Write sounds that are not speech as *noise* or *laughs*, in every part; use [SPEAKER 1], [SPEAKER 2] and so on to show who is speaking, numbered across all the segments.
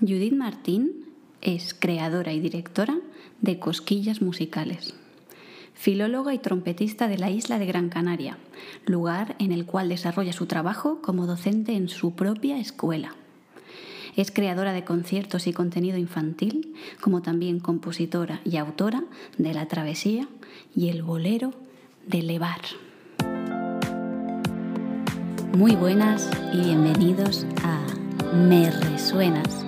[SPEAKER 1] Judith Martín es creadora y directora de Cosquillas Musicales, filóloga y trompetista de la isla de Gran Canaria, lugar en el cual desarrolla su trabajo como docente en su propia escuela. Es creadora de conciertos y contenido infantil, como también compositora y autora de La Travesía y El Bolero de Levar. Muy buenas y bienvenidos a Me Resuenas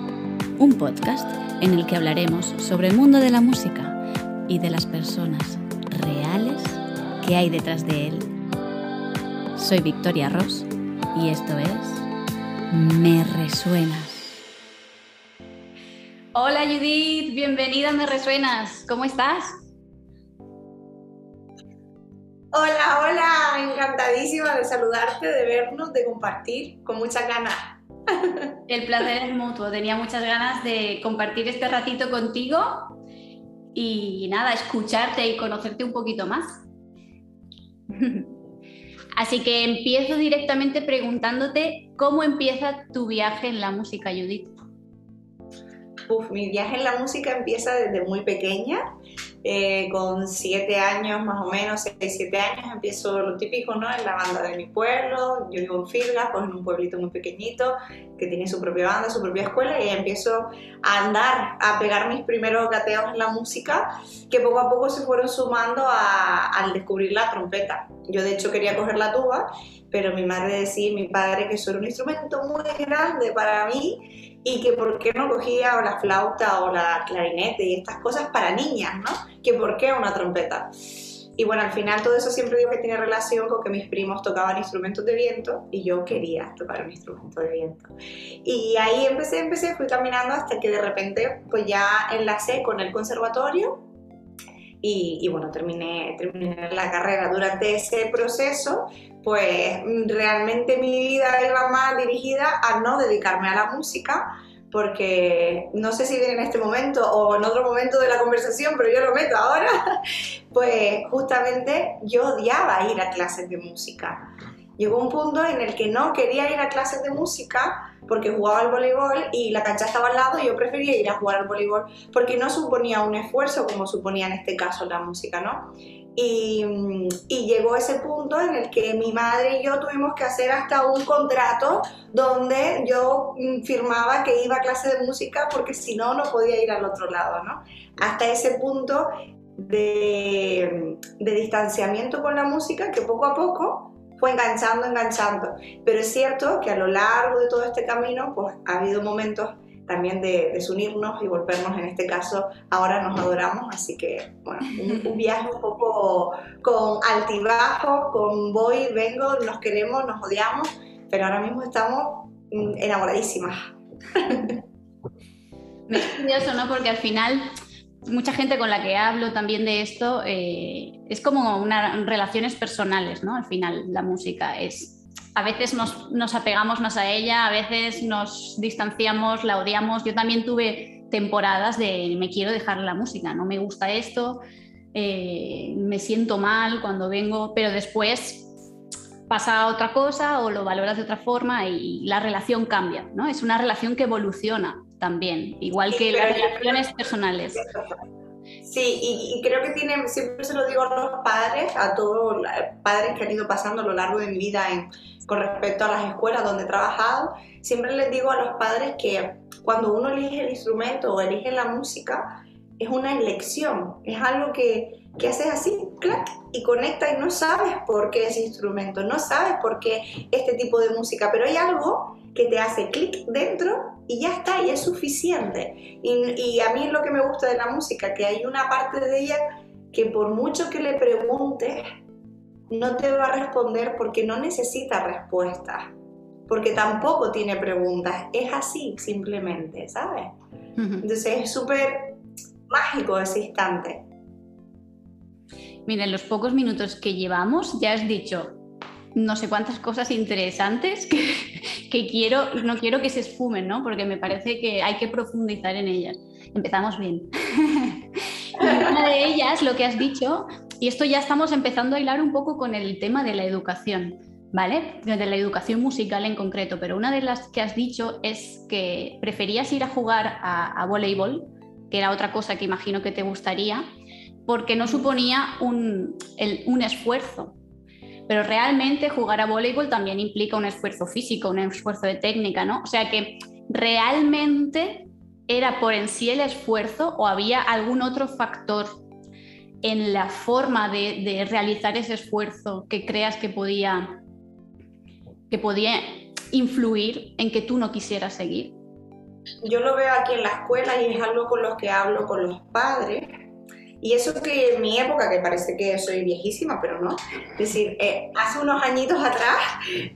[SPEAKER 1] un podcast en el que hablaremos sobre el mundo de la música y de las personas reales que hay detrás de él. Soy Victoria Ross y esto es Me Resuenas. Hola Judith, bienvenida a Me Resuenas. ¿Cómo estás?
[SPEAKER 2] Hola, hola, encantadísima de saludarte, de vernos, de compartir con mucha ganas.
[SPEAKER 1] El placer es mutuo. Tenía muchas ganas de compartir este ratito contigo y nada, escucharte y conocerte un poquito más. Así que empiezo directamente preguntándote cómo empieza tu viaje en la música, Judith.
[SPEAKER 2] Uf, mi viaje en la música empieza desde muy pequeña. Eh, con siete años más o menos, seis, siete años, empiezo lo típico, ¿no? En la banda de mi pueblo, yo vivo en Firgas, pues en un pueblito muy pequeñito que tiene su propia banda, su propia escuela y empiezo a andar, a pegar mis primeros gateos en la música que poco a poco se fueron sumando al descubrir la trompeta. Yo de hecho quería coger la tuba, pero mi madre decía mi padre que eso era un instrumento muy grande para mí y que por qué no cogía o la flauta o la clarinete y estas cosas para niñas, ¿no? Que por qué una trompeta. Y bueno, al final todo eso siempre digo que tiene relación con que mis primos tocaban instrumentos de viento y yo quería tocar un instrumento de viento. Y ahí empecé, empecé, fui caminando hasta que de repente pues ya enlacé con el conservatorio y, y bueno, terminé, terminé la carrera. Durante ese proceso pues realmente mi vida iba más dirigida a no dedicarme a la música, porque no sé si viene en este momento o en otro momento de la conversación, pero yo lo meto ahora, *laughs* pues justamente yo odiaba ir a clases de música. Llegó un punto en el que no quería ir a clases de música porque jugaba al voleibol y la cancha estaba al lado y yo prefería ir a jugar al voleibol porque no suponía un esfuerzo como suponía en este caso la música, ¿no? Y, llegó ese punto en el que mi madre y yo tuvimos que hacer hasta un contrato donde yo mm, firmaba que iba a clase de música porque si no, no podía ir al otro lado, ¿no? Hasta ese punto de, de distanciamiento con la música que poco a poco fue enganchando, enganchando. Pero es cierto que a lo largo de todo este camino, pues ha habido momentos también de desunirnos y volvernos, en este caso, ahora nos adoramos, así que, bueno, un, *laughs* viaje un poco con altibajos, con voy, vengo, nos queremos, nos odiamos, pero ahora mismo estamos mm, enamoradísimas. *laughs*
[SPEAKER 1] Me es curioso, ¿no? Porque al final mucha gente con la que hablo también de esto eh, es como unas relaciones personales, ¿no? Al final la música es a veces nos, apegamos más a ella, a veces nos distanciamos, la odiamos. Yo también tuve temporadas de me quiero dejar la música, no me gusta esto, eh, me siento mal cuando vengo, pero después pasa otra cosa o lo valoras de otra forma y la relación cambia, ¿no? Es una relación que evoluciona también, igual que las relaciones personales.
[SPEAKER 2] Sí, y, creo que tiene, siempre se lo digo a los padres, a todos los padres que han ido pasando a lo largo de mi vida con respecto a las escuelas donde he trabajado, siempre les digo a los padres que cuando uno elige el instrumento o elige la música, es una elección, es algo que, que haces así, clac, y conecta y no sabes por qué ese instrumento, no sabes por qué este tipo de música, pero hay algo que te hace clic dentro y ya está, y es suficiente. Y, a mí es lo que me gusta de la música, que hay una parte de ella que por mucho que le preguntes, no te va a responder porque no necesita respuestas, porque tampoco tiene preguntas, es así simplemente, ¿sabes? Entonces es súper mágico ese instante.
[SPEAKER 1] Mira, en los pocos minutos que llevamos ya has dicho no sé cuántas cosas interesantes *laughs* que, quiero, no quiero que se esfumen, ¿no? Porque me parece que hay que profundizar en ellas. Empezamos bien. *laughs* una de ellas, lo que has dicho, y esto ya estamos empezando a hilar un poco con el tema de la educación. ¿vale? De la educación musical en concreto, pero una de las que has dicho es que preferías ir a jugar a, voleibol, que era otra cosa que imagino que te gustaría, porque no suponía un, un esfuerzo. Pero realmente jugar a voleibol también implica un esfuerzo físico, un esfuerzo de técnica, ¿no? O sea que realmente era por en sí el esfuerzo o había algún otro factor en la forma de, de realizar ese esfuerzo que creas que podía que podía influir en que tú no quisieras seguir?
[SPEAKER 2] Yo lo veo aquí en la escuela y es algo con lo que hablo con los padres. Y eso que en mi época, que parece que soy viejísima, pero no. Es decir, eh, hace unos añitos atrás,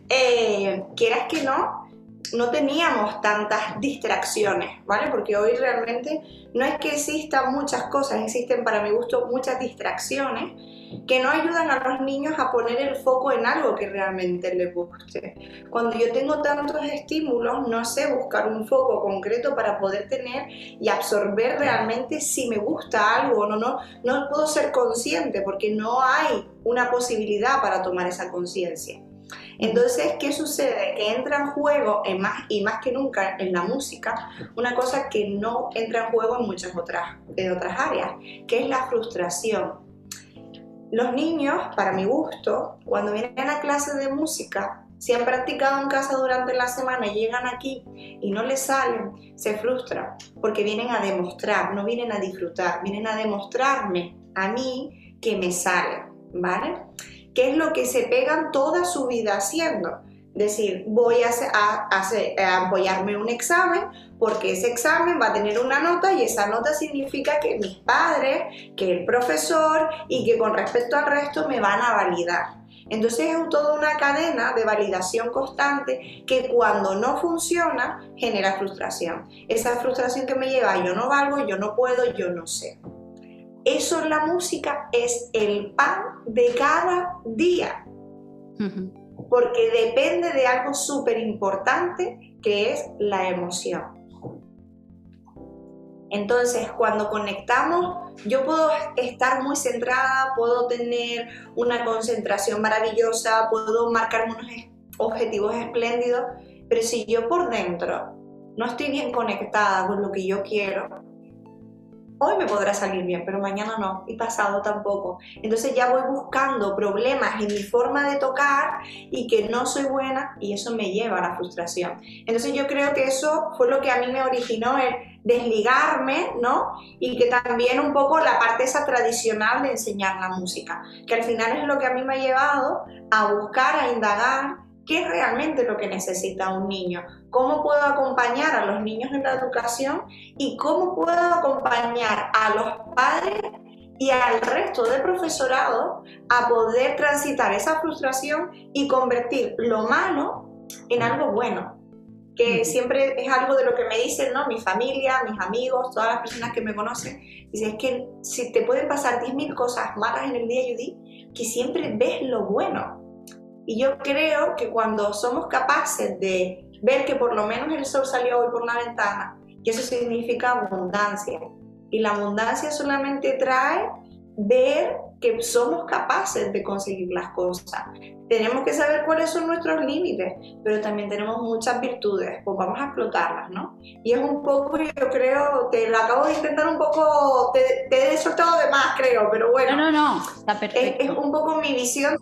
[SPEAKER 2] eh, quieras que no, no teníamos tantas distracciones, ¿vale? Porque hoy realmente no es que existan muchas cosas, existen para mi gusto muchas distracciones que no ayudan a los niños a poner el foco en algo que realmente les guste. Cuando yo tengo tantos estímulos, no sé buscar un foco concreto para poder tener y absorber realmente si me gusta algo o no, no, no puedo ser consciente porque no hay una posibilidad para tomar esa conciencia. Entonces, ¿qué sucede? Que entra en juego, más, y más que nunca en la música, una cosa que no entra en juego en muchas otras, en otras áreas, que es la frustración. Los niños, para mi gusto, cuando vienen a clases de música, si han practicado en casa durante la semana y llegan aquí y no les salen, se frustran porque vienen a demostrar, no vienen a disfrutar, vienen a demostrarme a mí que me sale, ¿vale? ¿Qué es lo que se pegan toda su vida haciendo? Decir, voy a, a, apoyarme un examen porque ese examen va a tener una nota y esa nota significa que mis padres, que el profesor y que con respecto al resto me van a validar. Entonces es toda una cadena de validación constante que cuando no funciona genera frustración. Esa frustración que me lleva yo no valgo, yo no puedo, yo no sé. Eso en la música es el pan de cada día. Porque depende de algo súper importante que es la emoción. Entonces, cuando conectamos, yo puedo estar muy centrada, puedo tener una concentración maravillosa, puedo marcar unos objetivos espléndidos, pero si yo por dentro no estoy bien conectada con lo que yo quiero, hoy me podrá salir bien, pero mañana no, y pasado tampoco. Entonces ya voy buscando problemas en mi forma de tocar y que no soy buena y eso me lleva a la frustración. Entonces yo creo que eso fue lo que a mí me originó el desligarme, ¿no? Y que también un poco la parte esa tradicional de enseñar la música, que al final es lo que a mí me ha llevado a buscar, a indagar qué es realmente lo que necesita un niño, cómo puedo acompañar a los niños en la educación y cómo puedo acompañar a los padres y al resto del profesorado a poder transitar esa frustración y convertir lo malo en algo bueno. Que siempre es algo de lo que me dicen, ¿no? Mi familia, mis amigos, todas las personas que me conocen. Dicen, es que si te pueden pasar 10.000 cosas malas en el día, Judy, que siempre ves lo bueno y yo creo que cuando somos capaces de ver que por lo menos el sol salió hoy por la ventana, y eso significa abundancia. Y la abundancia solamente trae ver que somos capaces de conseguir las cosas. Tenemos que saber cuáles son nuestros límites, pero también tenemos muchas virtudes, pues vamos a explotarlas, ¿no? Y es un poco, yo creo, te lo acabo de intentar un poco, te, te he soltado de más, creo, pero bueno.
[SPEAKER 1] No, no, no, está perfecto.
[SPEAKER 2] Es, es un poco mi visión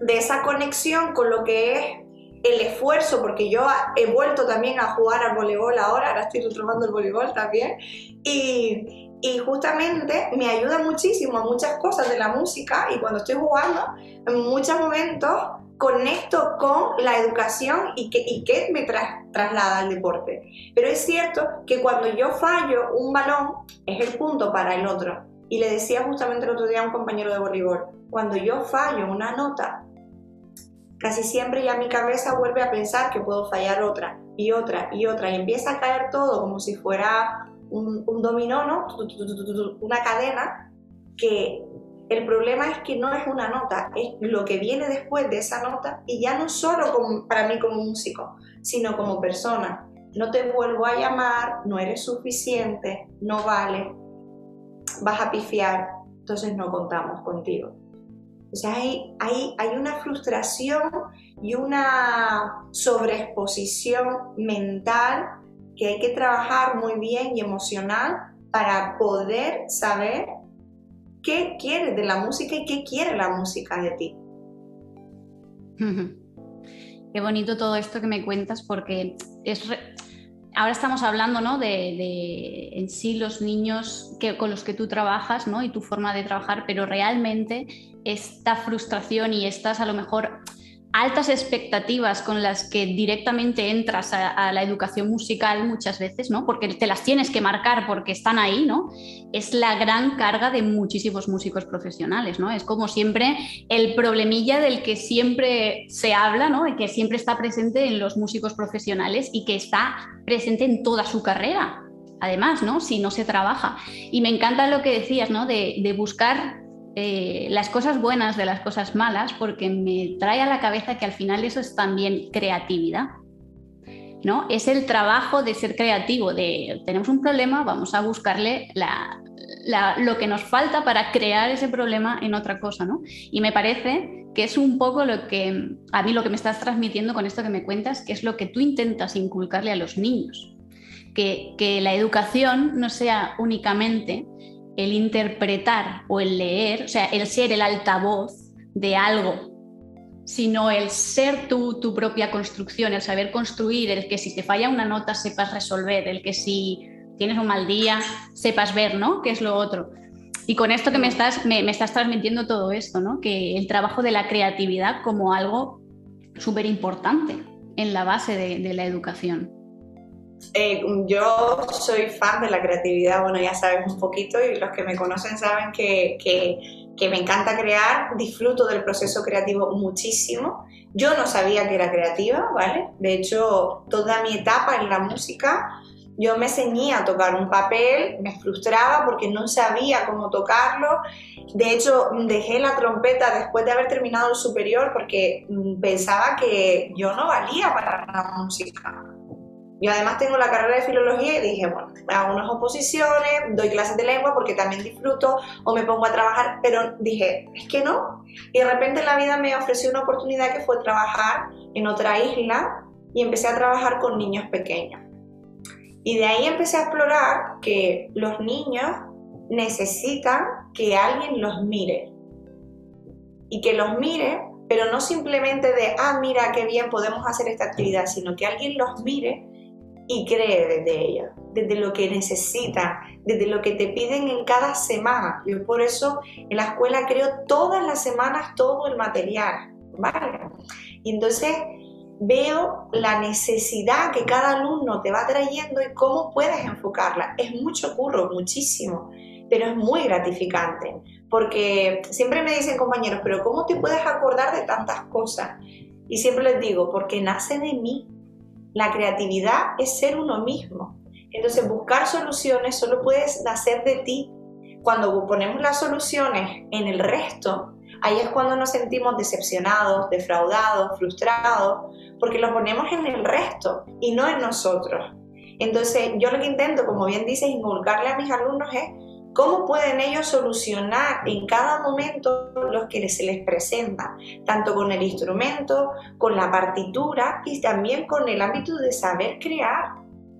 [SPEAKER 2] de esa conexión con lo que es el esfuerzo, porque yo he vuelto también a jugar al voleibol ahora, ahora estoy retomando el voleibol también, y, y, justamente me ayuda muchísimo a muchas cosas de la música y cuando estoy jugando, en muchos momentos conecto con la educación y que, y que me traslada al deporte. Pero es cierto que cuando yo fallo un balón, es el punto para el otro. Y le decía justamente el otro día a un compañero de voleibol, cuando yo fallo una nota, casi siempre ya mi cabeza vuelve a pensar que puedo fallar otra y otra y otra y empieza a caer todo como si fuera un, dominó, ¿no? Una cadena que el problema es que no es una nota, es lo que viene después de esa nota y ya no solo para mí como músico, sino como persona. No te vuelvo a llamar, no eres suficiente, no vale, vas a pifiar, entonces no contamos contigo. O sea, hay, hay, hay una frustración y una sobreexposición mental que hay que trabajar muy bien y emocional para poder saber qué quieres de la música y qué quiere la música de ti. *laughs*
[SPEAKER 1] Qué bonito todo esto que me cuentas porque es ahora estamos hablando ¿no? de, en sí los niños que, con los que tú trabajas ¿no? y tu forma de trabajar, pero realmente esta frustración y estas a lo mejor altas expectativas con las que directamente entras a, la educación musical muchas veces, ¿no? Porque te las tienes que marcar porque están ahí, ¿no? Es la gran carga de muchísimos músicos profesionales, ¿no? Es como siempre el problemilla del que siempre se habla, ¿no? Y que siempre está presente en los músicos profesionales y que está presente en toda su carrera. Además, ¿no? Si no se trabaja. Y me encanta lo que decías, ¿no? De, de buscar eh, las cosas buenas de las cosas malas porque me trae a la cabeza que al final eso es también creatividad. ¿no? Es el trabajo de ser creativo, de tenemos un problema, vamos a buscarle lo que nos falta para crear ese problema en otra cosa. ¿no? Y me parece que es un poco lo que a mí lo que me estás transmitiendo con esto que me cuentas, que es lo que tú intentas inculcarle a los niños. Que, que la educación no sea únicamente el interpretar o el leer, o sea, el ser el altavoz de algo, sino el ser tú, tu propia construcción, el saber construir, el que si te falla una nota sepas resolver, el que si tienes un mal día sepas ver, ¿no? ¿Qué es lo otro? Y con esto que me estás, me, estás transmitiendo todo esto, ¿no? Que el trabajo de la creatividad como algo súper importante en la base de la educación.
[SPEAKER 2] Eh, yo soy fan de la creatividad, bueno, ya sabes un poquito y los que me conocen saben que, que, me encanta crear, disfruto del proceso creativo muchísimo. Yo no sabía que era creativa, ¿vale? De hecho, toda mi etapa en la música, yo me ceñía a tocar un papel, me frustraba porque no sabía cómo tocarlo. De hecho, dejé la trompeta después de haber terminado el superior porque mm, pensaba que yo no valía para la música yo además tengo la carrera de filología y dije, bueno, hago unas oposiciones, doy clases de lengua porque también disfruto o me pongo a trabajar, pero dije, es que no. Y de repente la vida me ofreció una oportunidad que fue trabajar en otra isla y empecé a trabajar con niños pequeños. Y de ahí empecé a explorar que los niños necesitan que alguien los mire. Y que los mire, pero no simplemente de, ah, mira, qué bien podemos hacer esta actividad, sino que alguien los mire y cree desde ella, desde lo que necesita, desde lo que te piden en cada semana. Yo por eso en la escuela creo todas las semanas todo el material, ¿vale? Y entonces veo la necesidad que cada alumno te va trayendo y cómo puedes enfocarla. Es mucho curro, muchísimo, pero es muy gratificante, porque siempre me dicen compañeros, pero ¿cómo te puedes acordar de tantas cosas? Y siempre les digo, porque nace de mí, la creatividad es ser uno mismo. Entonces buscar soluciones solo puedes nacer de ti. Cuando ponemos las soluciones en el resto, ahí es cuando nos sentimos decepcionados, defraudados, frustrados, porque lo ponemos en el resto y no en nosotros. Entonces yo lo que intento, como bien dices, inculcarle a mis alumnos es cómo pueden ellos solucionar en cada momento los que se les presenta, tanto con el instrumento, con la partitura y también con el ámbito de saber crear.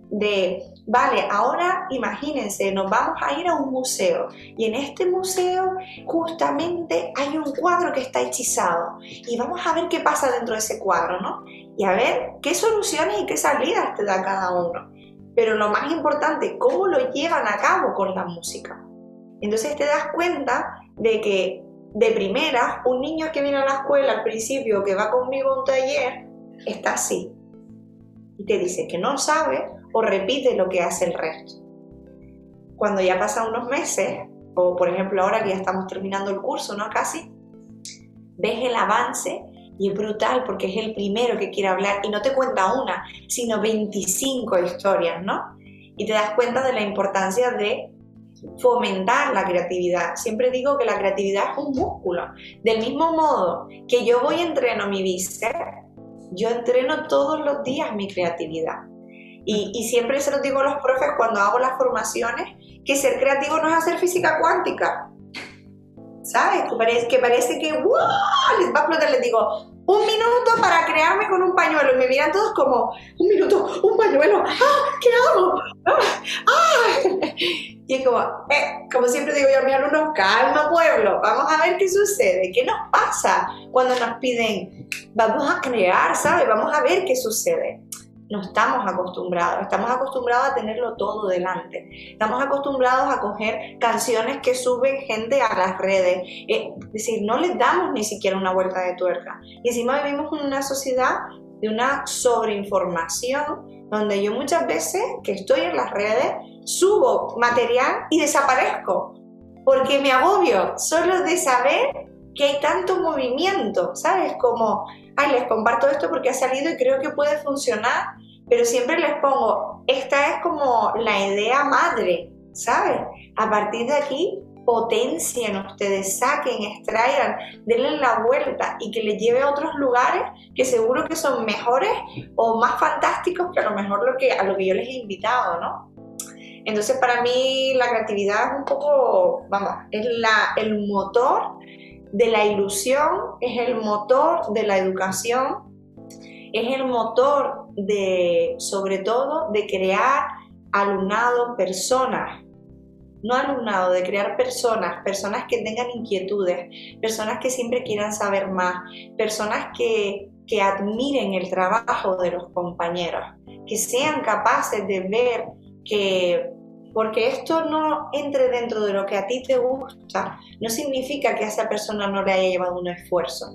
[SPEAKER 2] De, vale, ahora imagínense, nos vamos a ir a un museo y en este museo justamente hay un cuadro que está hechizado y vamos a ver qué pasa dentro de ese cuadro, ¿no? Y a ver qué soluciones y qué salidas te da cada uno. Pero lo más importante, cómo lo llevan a cabo con la música. Entonces te das cuenta de que de primera un niño que viene a la escuela al principio, que va conmigo a un taller, está así. Y te dice que no sabe o repite lo que hace el resto. Cuando ya pasan unos meses, o por ejemplo ahora que ya estamos terminando el curso, ¿no? Casi, ves el avance y es brutal porque es el primero que quiere hablar y no te cuenta una, sino 25 historias, ¿no? Y te das cuenta de la importancia de fomentar la creatividad. Siempre digo que la creatividad es un músculo. Del mismo modo que yo voy y entreno mi bíceps, yo entreno todos los días mi creatividad. Y, siempre se lo digo a los profes cuando hago las formaciones, que ser creativo no es hacer física cuántica. ¿sabes? Que parece que, les va a explotar. Les digo, un minuto para crearme con un pañuelo. Y me miran todos como, un minuto, un pañuelo. ¡Ah! ¿Qué hago? ¡Ah! ¡Ah! Y es como, eh, como siempre digo yo a mis alumnos, calma pueblo, vamos a ver qué sucede, qué nos pasa cuando nos piden, vamos a crear, ¿sabes? Vamos a ver qué sucede no estamos acostumbrados, estamos acostumbrados a tenerlo todo delante, estamos acostumbrados a coger canciones que suben gente a las redes, eh, es decir, no les damos ni siquiera una vuelta de tuerca. Y encima vivimos en una sociedad de una sobreinformación, donde yo muchas veces que estoy en las redes, subo material y desaparezco, porque me agobio solo de saber que hay tanto movimiento, ¿sabes? Como ay, les comparto esto porque ha salido y creo que puede funcionar, pero siempre les pongo, esta es como la idea madre, ¿sabes? A partir de aquí, potencien ustedes, saquen, extraigan, denle la vuelta y que les lleve a otros lugares que seguro que son mejores o más fantásticos que a lo mejor lo que, a lo que yo les he invitado, ¿no? Entonces para mí la creatividad es un poco, vamos, es la, el motor de la ilusión, es el motor de la educación, es el motor de, sobre todo, de crear alumnado, personas, no alumnado, de crear personas, personas que tengan inquietudes, personas que siempre quieran saber más, personas que, que admiren el trabajo de los compañeros, que sean capaces de ver que porque esto no entre dentro de lo que a ti te gusta, no significa que a esa persona no le haya llevado un esfuerzo.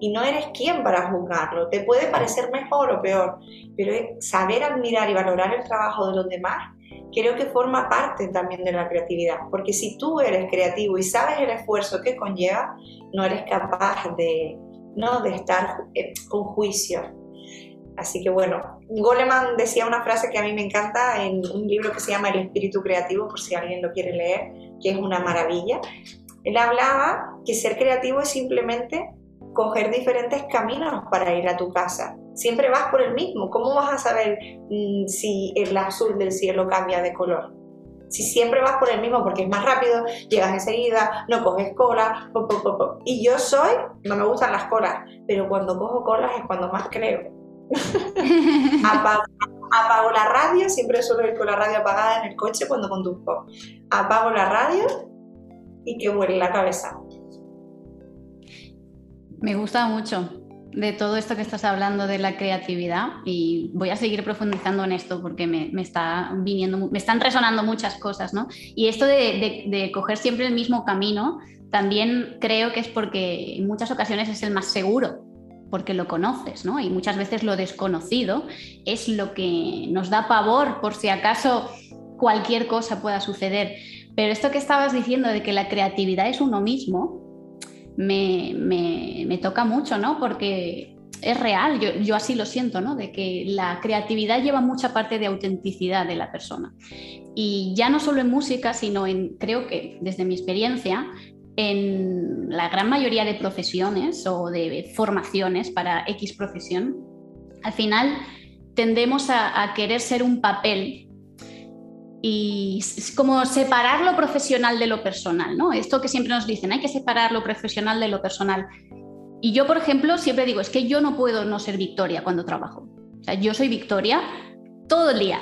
[SPEAKER 2] Y no eres quien para juzgarlo. Te puede parecer mejor o peor, pero saber admirar y valorar el trabajo de los demás creo que forma parte también de la creatividad. Porque si tú eres creativo y sabes el esfuerzo que conlleva, no eres capaz de, ¿no? de estar eh, con juicio Así que bueno, Goleman decía una frase que a mí me encanta en un libro que se llama El espíritu creativo, por si alguien lo quiere leer, que es una maravilla. Él hablaba que ser creativo es simplemente coger diferentes caminos para ir a tu casa. Siempre vas por el mismo. ¿Cómo vas a saber mm, si el azul del cielo cambia de color? Si siempre vas por el mismo porque es más rápido, llegas enseguida, no coges cola. y yo soy, no me gustan las colas, pero cuando cojo colas es cuando más creo *laughs* apago, la radio, siempre suelo ir con la radio apagada en el coche cuando conduzco. Apago la radio y que vuele la cabeza.
[SPEAKER 1] Me gusta mucho de todo esto que estás hablando de la creatividad y voy a seguir profundizando en esto porque me, está viniendo, me están resonando muchas cosas, ¿no? Y esto de coger siempre el mismo camino, también creo que es porque en muchas ocasiones es el más seguro, porque lo conoces, ¿no? Y muchas veces lo desconocido es lo que nos da pavor por si acaso cualquier cosa pueda suceder. Pero esto que estabas diciendo de que la creatividad es uno mismo, me, toca mucho, ¿no? Porque es real, yo, yo, así lo siento, ¿no? De que la creatividad lleva mucha parte de autenticidad de la persona. Y ya no solo en música, sino en, creo que desde mi experiencia, en la gran mayoría de profesiones o de formaciones para X profesión, al final tendemos a, querer ser un papel y es como separar lo profesional de lo personal, ¿no? Esto que siempre nos dicen, hay que separar lo profesional de lo personal. Y yo, por ejemplo, siempre digo, es que yo no puedo no ser Victoria cuando trabajo. O sea, yo soy Victoria todo el día,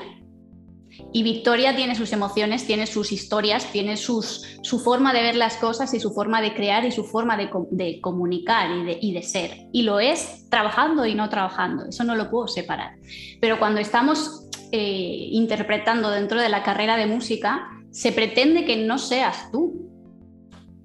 [SPEAKER 1] y Victoria tiene sus emociones, tiene sus historias, tiene sus, su forma de ver las cosas y su forma de crear y su forma de, comunicar y de, y de, ser. Y lo es trabajando y no trabajando, eso no lo puedo separar. Pero cuando estamos eh, interpretando dentro de la carrera de música, se pretende que no seas tú,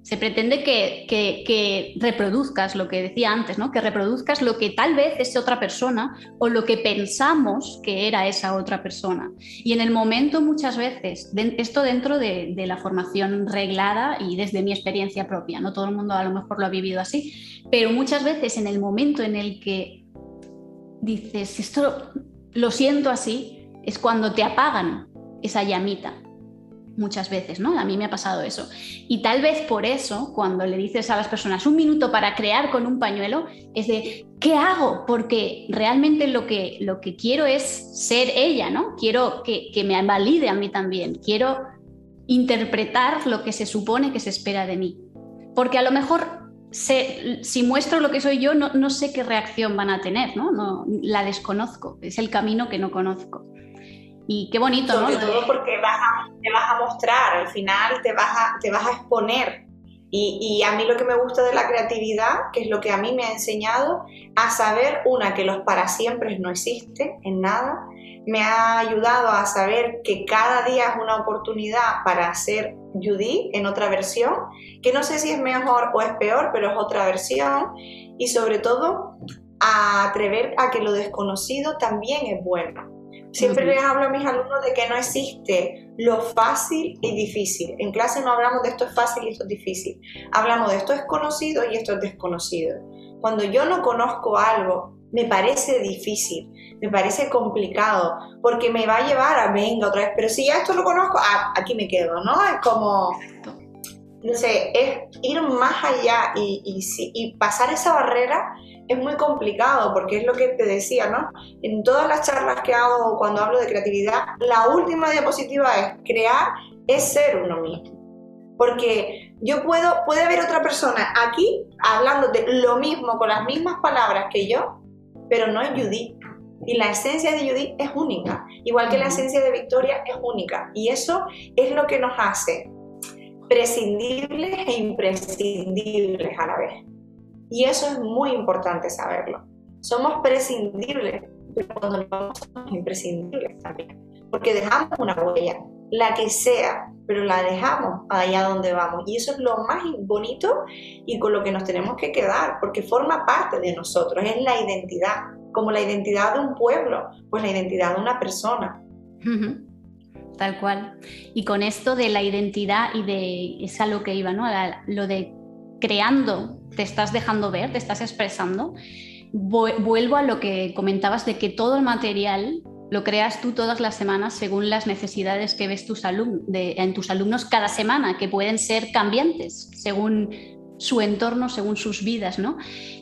[SPEAKER 1] se pretende que, reproduzcas lo que decía antes, ¿no? que reproduzcas lo que tal vez es otra persona o lo que pensamos que era esa otra persona. Y en el momento muchas veces, esto dentro de, de, la formación reglada y desde mi experiencia propia, no todo el mundo a lo mejor lo ha vivido así, pero muchas veces en el momento en el que dices, esto lo siento así, es cuando te apagan esa llamita muchas veces, ¿no? A mí me ha pasado eso. Y tal vez por eso, cuando le dices a las personas un minuto para crear con un pañuelo, es de, ¿qué hago? Porque realmente lo que, lo que quiero es ser ella, ¿no? Quiero que, que me valide a mí también, quiero interpretar lo que se supone que se espera de mí. porque a lo mejor si muestro lo que soy yo, no, sé qué reacción van a tener, ¿no? ¿no? La desconozco, es el camino que no conozco. Y qué bonito,
[SPEAKER 2] Sobre todo porque vas te vas a mostrar, al final te vas a, te vas a exponer. Y, y, a mí lo que me gusta de la creatividad, que es lo que a mí me ha enseñado, a saber, una, que los para siempre no existen en nada, me ha ayudado a saber que cada día es una oportunidad para ser Judy en otra versión, que no sé si es mejor o es peor, pero es otra versión, y sobre todo a atrever a que lo desconocido también es bueno. Siempre les hablo a mis alumnos de que no existe lo fácil y difícil. En clase no hablamos de esto es fácil y esto es difícil. Hablamos de esto es conocido y esto es desconocido. Cuando yo no conozco algo, me parece difícil, me parece complicado, porque me va a llevar a venga otra vez, pero si ya esto lo conozco, ah, aquí me quedo, ¿no? Es como, no sé, es ir más allá y, y pasar esa barrera es muy complicado porque es lo que te decía, ¿no? En todas las charlas que hago cuando hablo de creatividad, la última diapositiva es crear es ser uno mismo. Porque yo puedo, puede haber otra persona aquí hablando de lo mismo con las mismas palabras que yo, pero no es Judith. Y la esencia de Judith es única, igual que la esencia de Victoria es única. Y eso es lo que nos hace prescindibles e imprescindibles a la vez. Y eso es muy importante saberlo. Somos prescindibles, pero cuando no somos imprescindibles también. Porque dejamos una huella, la que sea, pero la dejamos allá donde vamos. Y eso es lo más bonito y con lo que nos tenemos que quedar, porque forma parte de nosotros, es la identidad, como la identidad de un pueblo, pues la identidad de una persona.
[SPEAKER 1] Tal cual. Y con esto de la identidad y de, es a lo que iba, ¿no? Lo de creando, te estás dejando ver, te estás expresando. Vuelvo a lo que comentabas de que todo el material lo creas tú todas las semanas según las necesidades que ves tus de, en tus alumnos cada semana, que pueden ser cambiantes según su entorno, según sus vidas, ¿no?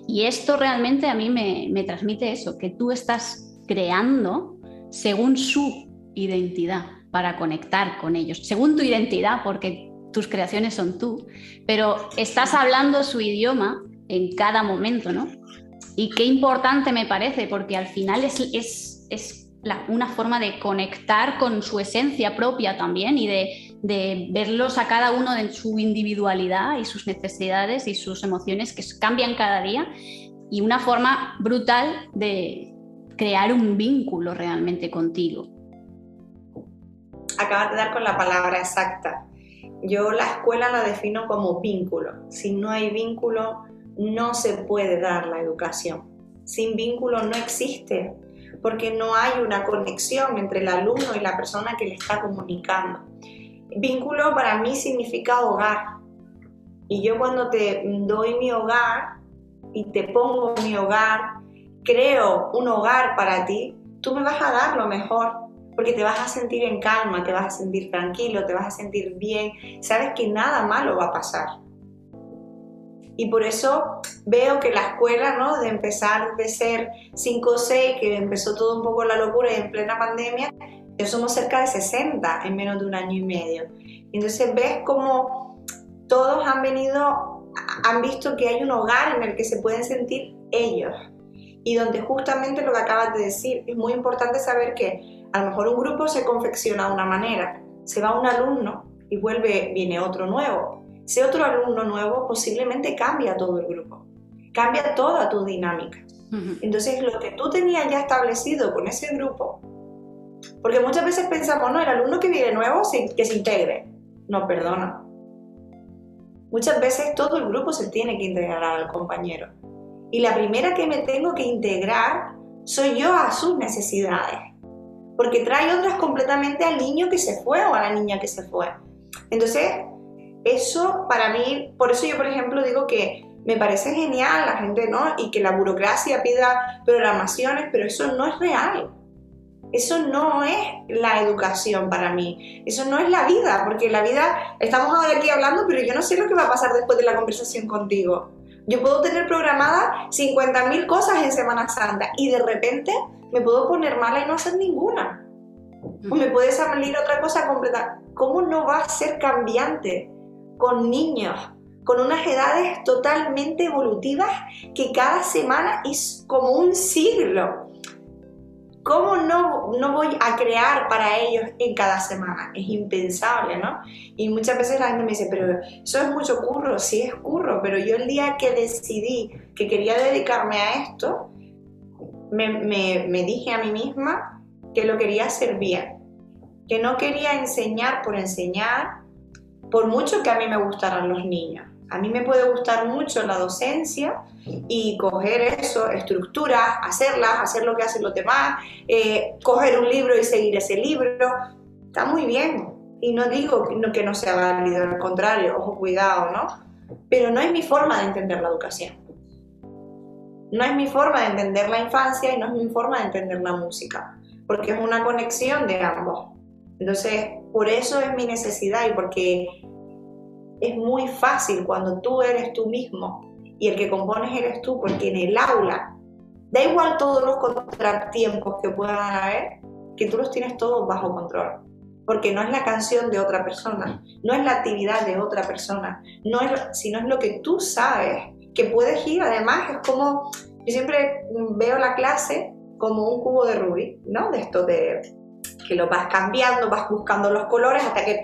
[SPEAKER 1] Y esto realmente a mí me, me transmite eso, que tú estás creando según su identidad para conectar con ellos, según tu identidad, porque tus creaciones son tú, pero estás hablando su idioma en cada momento, ¿no? Y qué importante me parece, porque al final es, es, es una forma de conectar con su esencia propia también y de, de, verlos a cada uno en su individualidad y sus necesidades y sus emociones que cambian cada día y una forma brutal de crear un vínculo realmente contigo.
[SPEAKER 2] Acabas de dar con la palabra exacta. Yo la escuela la defino como vínculo. Si no hay vínculo, no se puede dar la educación. Sin vínculo no existe, porque no hay una conexión entre el alumno y la persona que le está comunicando. Vínculo para mí significa hogar. Y yo cuando te doy mi hogar y te pongo mi hogar, creo un hogar para ti, tú me vas a dar lo mejor porque te vas a sentir en calma, te vas a sentir tranquilo, te vas a sentir bien, sabes que nada malo va a pasar. Y por eso veo que la escuela, ¿no? De empezar de ser 5 o 6, que empezó todo un poco la locura y en plena pandemia, ya somos cerca de 60 en menos de un año y medio. Entonces ves como todos han venido, han visto que hay un hogar en el que se pueden sentir ellos. Y donde justamente lo que acabas de decir, es muy importante saber que a lo mejor un grupo se confecciona de una manera, se va un alumno y vuelve, viene otro nuevo. Ese otro alumno nuevo posiblemente cambia todo el grupo, cambia toda tu dinámica. Entonces, lo que tú tenías ya establecido con ese grupo, porque muchas veces pensamos, no, el alumno que viene nuevo, que se integre. No, perdona. Muchas veces todo el grupo se tiene que integrar al compañero. Y la primera que me tengo que integrar soy yo a sus necesidades porque trae otras completamente al niño que se fue o a la niña que se fue. Entonces, eso para mí, por eso yo, por ejemplo, digo que me parece genial la gente, ¿no? Y que la burocracia pida programaciones, pero eso no es real. Eso no es la educación para mí. Eso no es la vida, porque la vida, estamos ahora aquí hablando, pero yo no sé lo que va a pasar después de la conversación contigo. Yo puedo tener programadas 50.000 cosas en Semana Santa y de repente me puedo poner mala y no hacer ninguna. O me puede salir otra cosa completa. ¿Cómo no va a ser cambiante con niños, con unas edades totalmente evolutivas que cada semana es como un siglo. ¿Cómo no, no voy a crear para ellos en cada semana? Es impensable, ¿no? Y muchas veces la gente me dice, pero eso es mucho curro, sí es curro, pero yo el día que decidí que quería dedicarme a esto, me, dije a mí misma que lo quería hacer bien, que no quería enseñar por enseñar, por mucho que a mí me gustaran los niños. A mí me puede gustar mucho la docencia y coger eso, estructuras, hacerlas, hacer lo que hacen los demás, eh, coger un libro y seguir ese libro. Está muy bien. Y no digo que no sea válido, al contrario, ojo, cuidado, ¿no? Pero no es mi forma de entender la educación. No es mi forma de entender la infancia y no es mi forma de entender la música, porque es una conexión de ambos. Entonces, por eso es mi necesidad y porque es muy fácil cuando tú eres tú mismo y el que compones eres tú, porque en el aula, da igual todos los contratiempos que puedan haber, que tú los tienes todos bajo control. Porque no es la canción de otra persona, no es la actividad de otra persona, no es, sino es lo que tú sabes, que puedes ir, además es como, yo siempre veo la clase como un cubo de Rubik, ¿no? De esto de que lo vas cambiando, vas buscando los colores hasta que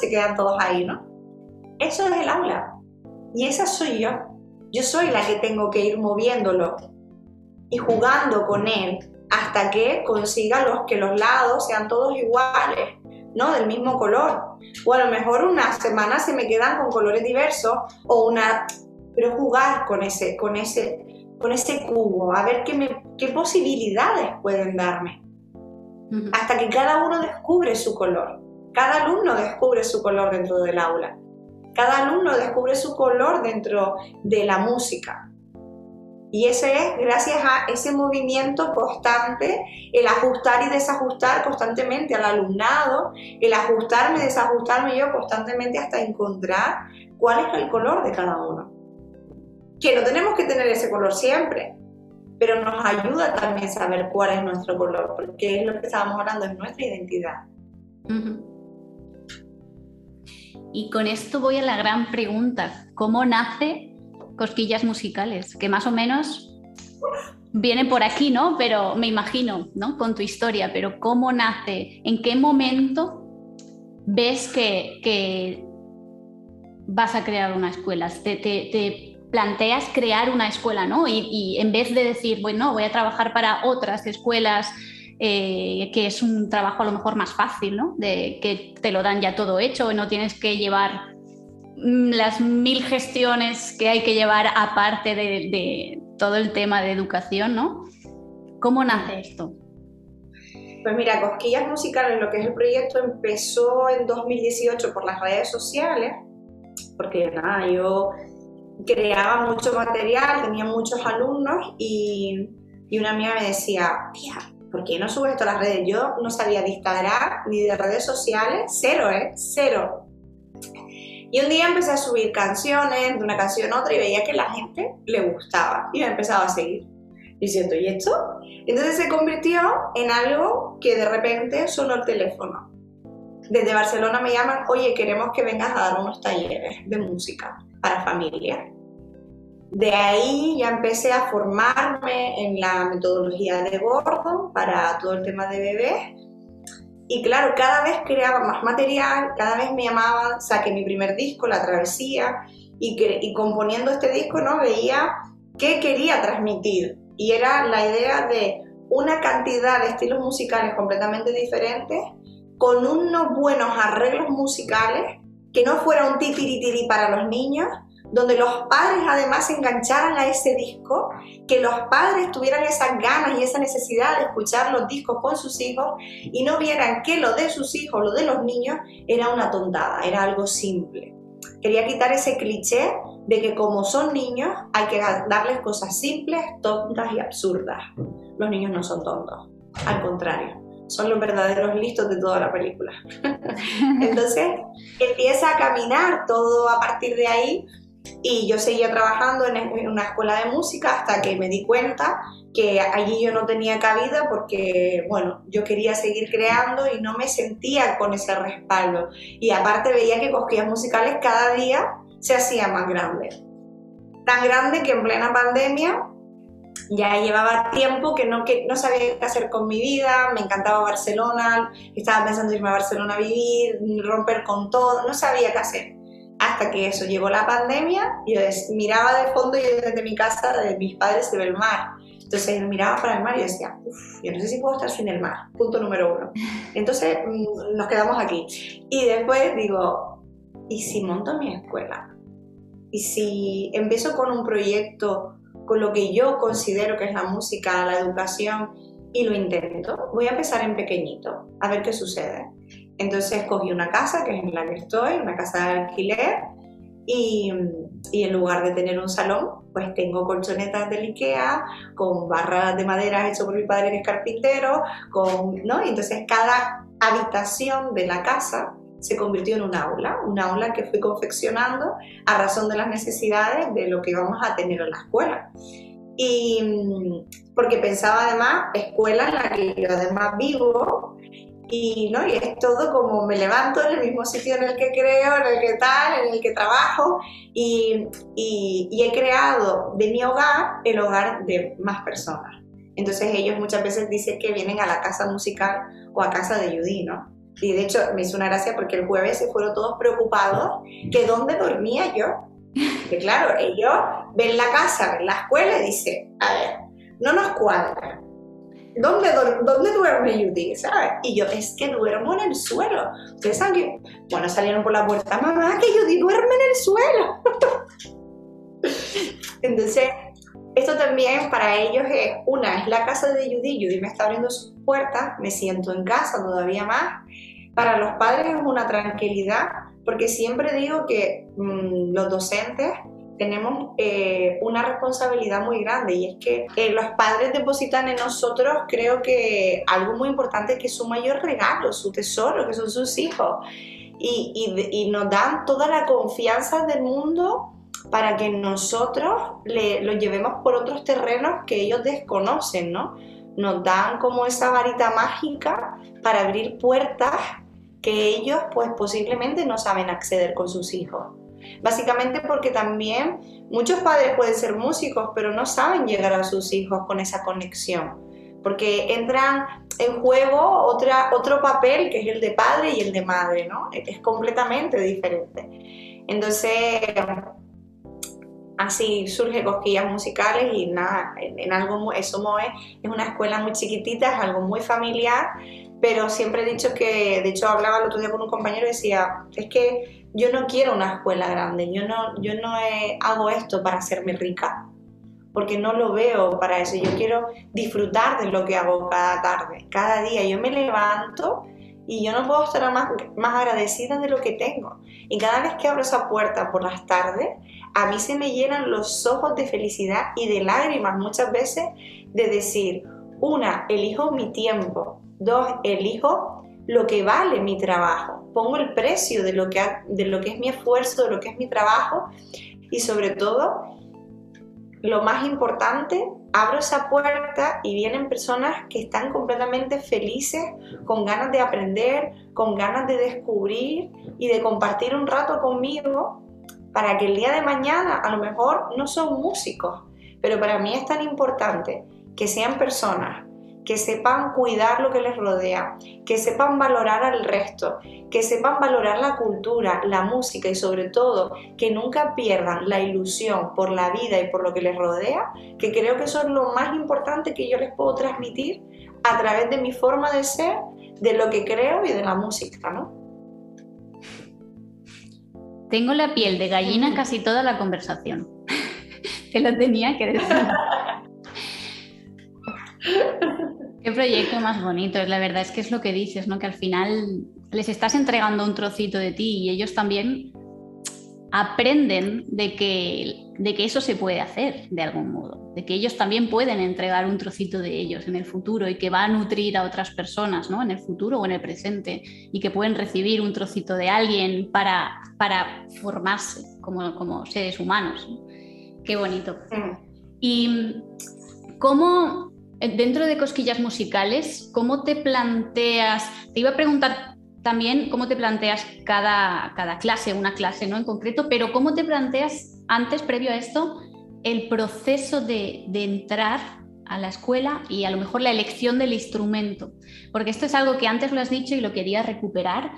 [SPEAKER 2] se quedan todos ahí, ¿no? Eso es el aula. Y esa soy yo. Yo soy la que tengo que ir moviéndolo y jugando con él hasta que consiga los que los lados sean todos iguales, ¿no? Del mismo color. O a lo mejor una semana se me quedan con colores diversos o una... Pero jugar con ese, con ese, con ese cubo, a ver qué, me, qué posibilidades pueden darme. Hasta que cada uno descubre su color. Cada alumno descubre su color dentro del aula. Cada alumno descubre su color dentro de la música. Y ese es gracias a ese movimiento constante, el ajustar y desajustar constantemente al alumnado, el ajustarme y desajustarme yo constantemente hasta encontrar cuál es el color de cada uno. Que no tenemos que tener ese color siempre, pero nos ayuda también saber cuál es nuestro color, porque es lo que estábamos hablando, es nuestra identidad.
[SPEAKER 1] Y con esto voy a la gran pregunta, ¿cómo nace Cosquillas Musicales? Que más o menos viene por aquí, ¿no? Pero me imagino, ¿no? Con tu historia, pero ¿cómo nace? ¿En qué momento ves que, vas a crear una escuela? Te, planteas crear una escuela, ¿no? Y, en vez de decir, bueno, voy a trabajar para otras escuelas eh, que es un trabajo a lo mejor más fácil, ¿no? De que te lo dan ya todo hecho y no tienes que llevar mm, las mil gestiones que hay que llevar aparte de, todo el tema de educación, ¿no? ¿Cómo nace esto?
[SPEAKER 2] Pues mira, Cosquillas Musicales, lo que es el proyecto, empezó en 2018 por las redes sociales, porque nada, yo creaba mucho material, tenía muchos alumnos y, y una amiga me decía, tía, ¿por qué no subes esto a las redes? Yo no sabía de Instagram ni de redes sociales, cero, ¿eh? Cero. Y un día empecé a subir canciones de una canción a otra y veía que la gente le gustaba y me empezaba a seguir. Diciendo, ¿y esto? Entonces se convirtió en algo que de repente sonó el teléfono. Desde Barcelona me llaman, oye, queremos que vengas a dar unos talleres de música para familia. De ahí ya empecé a formarme en la metodología de Gordon para todo el tema de bebés. Y claro, cada vez creaba más material, cada vez me llamaban, saqué mi primer disco, La Travesía, y, y componiendo este disco ¿no? veía qué quería transmitir. Y era la idea de una cantidad de estilos musicales completamente diferentes, con unos buenos arreglos musicales, que no fuera un titiritiri para los niños, donde los padres además se engancharan a ese disco, que los padres tuvieran esas ganas y esa necesidad de escuchar los discos con sus hijos y no vieran que lo de sus hijos, lo de los niños, era una tontada, era algo simple. Quería quitar ese cliché de que como son niños hay que darles cosas simples, tontas y absurdas. Los niños no son tontos, al contrario son los verdaderos listos de toda la película. *laughs* Entonces empieza a caminar todo a partir de ahí y yo seguía trabajando en una escuela de música hasta que me di cuenta que allí yo no tenía cabida porque, bueno, yo quería seguir creando y no me sentía con ese respaldo. Y aparte veía que Cosquillas Musicales cada día se hacía más grande. Tan grande que en plena pandemia ya llevaba tiempo que no, que no sabía qué hacer con mi vida, me encantaba Barcelona, estaba pensando irme a Barcelona a vivir, romper con todo, no sabía qué hacer. Hasta que eso llegó la pandemia, yo miraba de fondo y desde mi casa, de mis padres, se ve el mar. Entonces miraba para el mar y decía, uff, yo no sé si puedo estar sin el mar, punto número uno. Entonces mm, nos quedamos aquí. Y después digo, ¿y si monto mi escuela? ¿Y si empiezo con un proyecto con lo que yo considero que es la música, la educación, y lo intento. Voy a empezar en pequeñito, a ver qué sucede. Entonces cogí una casa, que es en la que estoy, una casa de alquiler, y, y, en lugar de tener un salón, pues tengo colchonetas del Ikea, con barras de madera hecho por mi padre que es carpintero, con, ¿no? Y entonces cada habitación de la casa se convirtió en un aula, un aula que fui confeccionando a razón de las necesidades de lo que íbamos a tener en la escuela. Y mm, porque pensaba además, escuela en la que yo además vivo, y, ¿no? y es todo como me levanto en el mismo sitio en el que creo, en el que tal, en el que trabajo, y, y, y he creado de mi hogar el hogar de más personas. Entonces ellos muchas veces dicen que vienen a la casa musical o a casa de Judy, ¿no? Y de hecho me hizo una gracia porque el jueves se fueron todos preocupados que dónde dormía yo. Que claro, ellos ven la casa, ven la escuela y dicen, a ver, no nos cuadra. ¿Dónde, ¿Dónde duerme Judy? ¿Sabes? Y yo, es que duermo en el suelo. Ustedes saben que, bueno, salieron por la puerta, mamá, que Judy duerme en el suelo. *laughs* Entonces, esto también para ellos es, una, es la casa de Judy, Judy me está abriendo sus puertas, me siento en casa todavía más. Para los padres es una tranquilidad, porque siempre digo que mm, los docentes tenemos eh, una responsabilidad muy grande y es que eh, los padres depositan en nosotros, creo que algo muy importante que es su mayor regalo, su tesoro, que son sus hijos. Y, y, nos dan toda la confianza del mundo para que nosotros le, lo llevemos por otros terrenos que ellos desconocen, ¿no? Nos dan como esa varita mágica para abrir puertas que ellos pues posiblemente no saben acceder con sus hijos. Básicamente porque también muchos padres pueden ser músicos, pero no saben llegar a sus hijos con esa conexión, porque entran en juego otra, otro papel que es el de padre y el de madre, ¿no? Es completamente diferente. Entonces, así surge Cosquillas Musicales y nada, en, algo eso es, es una escuela muy chiquitita, es algo muy familiar, pero siempre he dicho que, de hecho hablaba el otro día con un compañero y decía, es que yo no quiero una escuela grande, yo no, yo no hago esto para hacerme rica, porque no lo veo para eso, yo quiero disfrutar de lo que hago cada tarde, cada día, yo me levanto y yo no puedo estar más, más agradecida de lo que tengo. Y cada vez que abro esa puerta por las tardes, a mí se me llenan los ojos de felicidad y de lágrimas muchas veces de decir, una, elijo mi tiempo, dos, elijo lo que vale mi trabajo, pongo el precio de lo que, de lo que es mi esfuerzo, de lo que es mi trabajo. Y sobre todo, lo más importante, abro esa puerta y vienen personas que están completamente felices, con ganas de aprender, con ganas de descubrir y de compartir un rato conmigo para que el día de mañana a lo mejor no son músicos, pero para mí es tan importante que sean personas que sepan cuidar lo que les rodea, que sepan valorar al resto, que sepan valorar la cultura, la música y sobre todo que nunca pierdan la ilusión por la vida y por lo que les rodea, que creo que eso es lo más importante que yo les puedo transmitir a través de mi forma de ser, de lo que creo y de la música, ¿no?
[SPEAKER 1] Tengo la piel de gallina *laughs* casi toda la conversación. *laughs* Te lo tenía que decir. *laughs* Qué proyecto más bonito, la verdad es que es lo que dices, ¿no? Que al final les estás entregando un trocito de ti y ellos también aprenden de que, de que eso se puede hacer de algún modo, de que ellos también pueden entregar un trocito de ellos en el futuro y que va a nutrir a otras personas, ¿no? En el futuro o en el presente y que pueden recibir un trocito de alguien para, para formarse como, como seres humanos. Qué bonito. Y cómo dentro de cosquillas musicales, ¿cómo te planteas? Te iba a preguntar también cómo te planteas cada, cada clase, una clase ¿no? en concreto, pero cómo te planteas antes, previo a esto, el proceso de, de entrar a la escuela y a lo mejor la elección del instrumento. Porque esto es algo que antes lo has dicho y lo quería recuperar,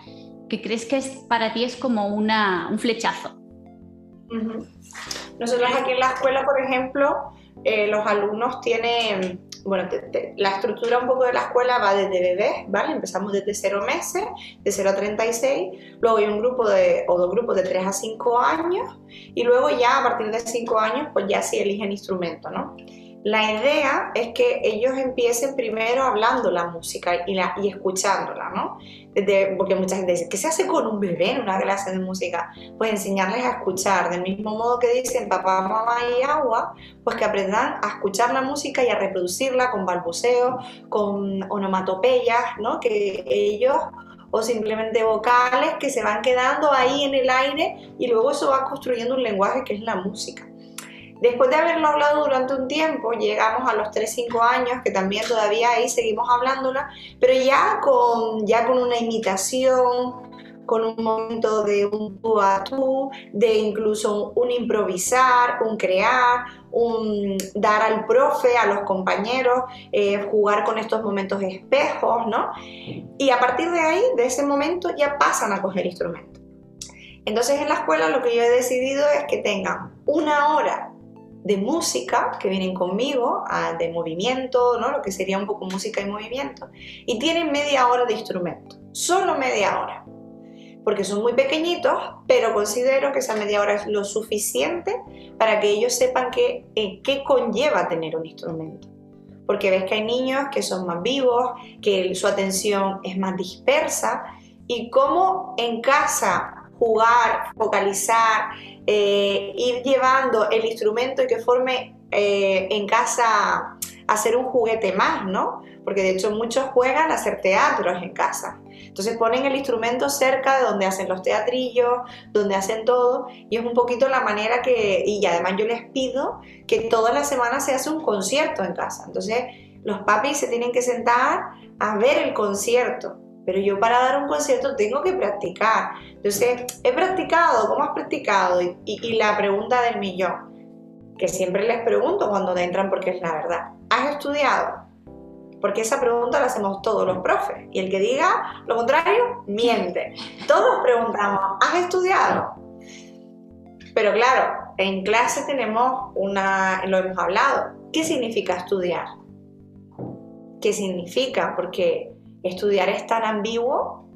[SPEAKER 1] que crees que es, para ti es como una, un flechazo.
[SPEAKER 2] Nosotros aquí en la escuela, por ejemplo, eh, los alumnos tienen, bueno, la estructura un poco de la escuela va desde bebés, ¿vale? Empezamos desde 0 meses, de 0 a 36, luego hay un grupo de, o dos grupos de 3 a 5 años, y luego ya a partir de 5 años, pues ya sí eligen instrumento, ¿no? La idea es que ellos empiecen primero hablando la música y, la, y escuchándola, ¿no? porque mucha gente dice, ¿qué se hace con un bebé en una clase de música? Pues enseñarles a escuchar, del mismo modo que dicen papá, mamá y agua, pues que aprendan a escuchar la música y a reproducirla con balbuceos, con onomatopeyas, ¿no? Que ellos o simplemente vocales que se van quedando ahí en el aire y luego eso va construyendo un lenguaje que es la música. Después de haberlo hablado durante un tiempo, llegamos a los 3-5 años, que también todavía ahí seguimos hablándola, pero ya con, ya con una imitación, con un momento de un tú a tú, de incluso un improvisar, un crear, un dar al profe, a los compañeros, eh, jugar con estos momentos espejos, ¿no? Y a partir de ahí, de ese momento, ya pasan a coger instrumentos. Entonces en la escuela lo que yo he decidido es que tengan una hora de música que vienen conmigo, de movimiento, ¿no? lo que sería un poco música y movimiento, y tienen media hora de instrumento, solo media hora, porque son muy pequeñitos, pero considero que esa media hora es lo suficiente para que ellos sepan qué, qué conlleva tener un instrumento. Porque ves que hay niños que son más vivos, que su atención es más dispersa, y cómo en casa jugar, focalizar, eh, ir llevando el instrumento y que forme eh, en casa a ser un juguete más, ¿no? Porque de hecho muchos juegan a hacer teatros en casa. Entonces ponen el instrumento cerca de donde hacen los teatrillos, donde hacen todo, y es un poquito la manera que, y además yo les pido que todas las semanas se hace un concierto en casa. Entonces los papis se tienen que sentar a ver el concierto, pero yo para dar un concierto tengo que practicar. Entonces, he practicado, ¿cómo has practicado? Y, la pregunta del millón, que siempre les pregunto cuando entran porque es la verdad, ¿has estudiado? Porque esa pregunta la hacemos todos los profes. Y el que diga lo contrario, miente. Todos preguntamos, ¿has estudiado? Pero claro, en clase tenemos una, lo hemos hablado, ¿qué significa estudiar? ¿Qué significa? Porque estudiar es tan ambiguo,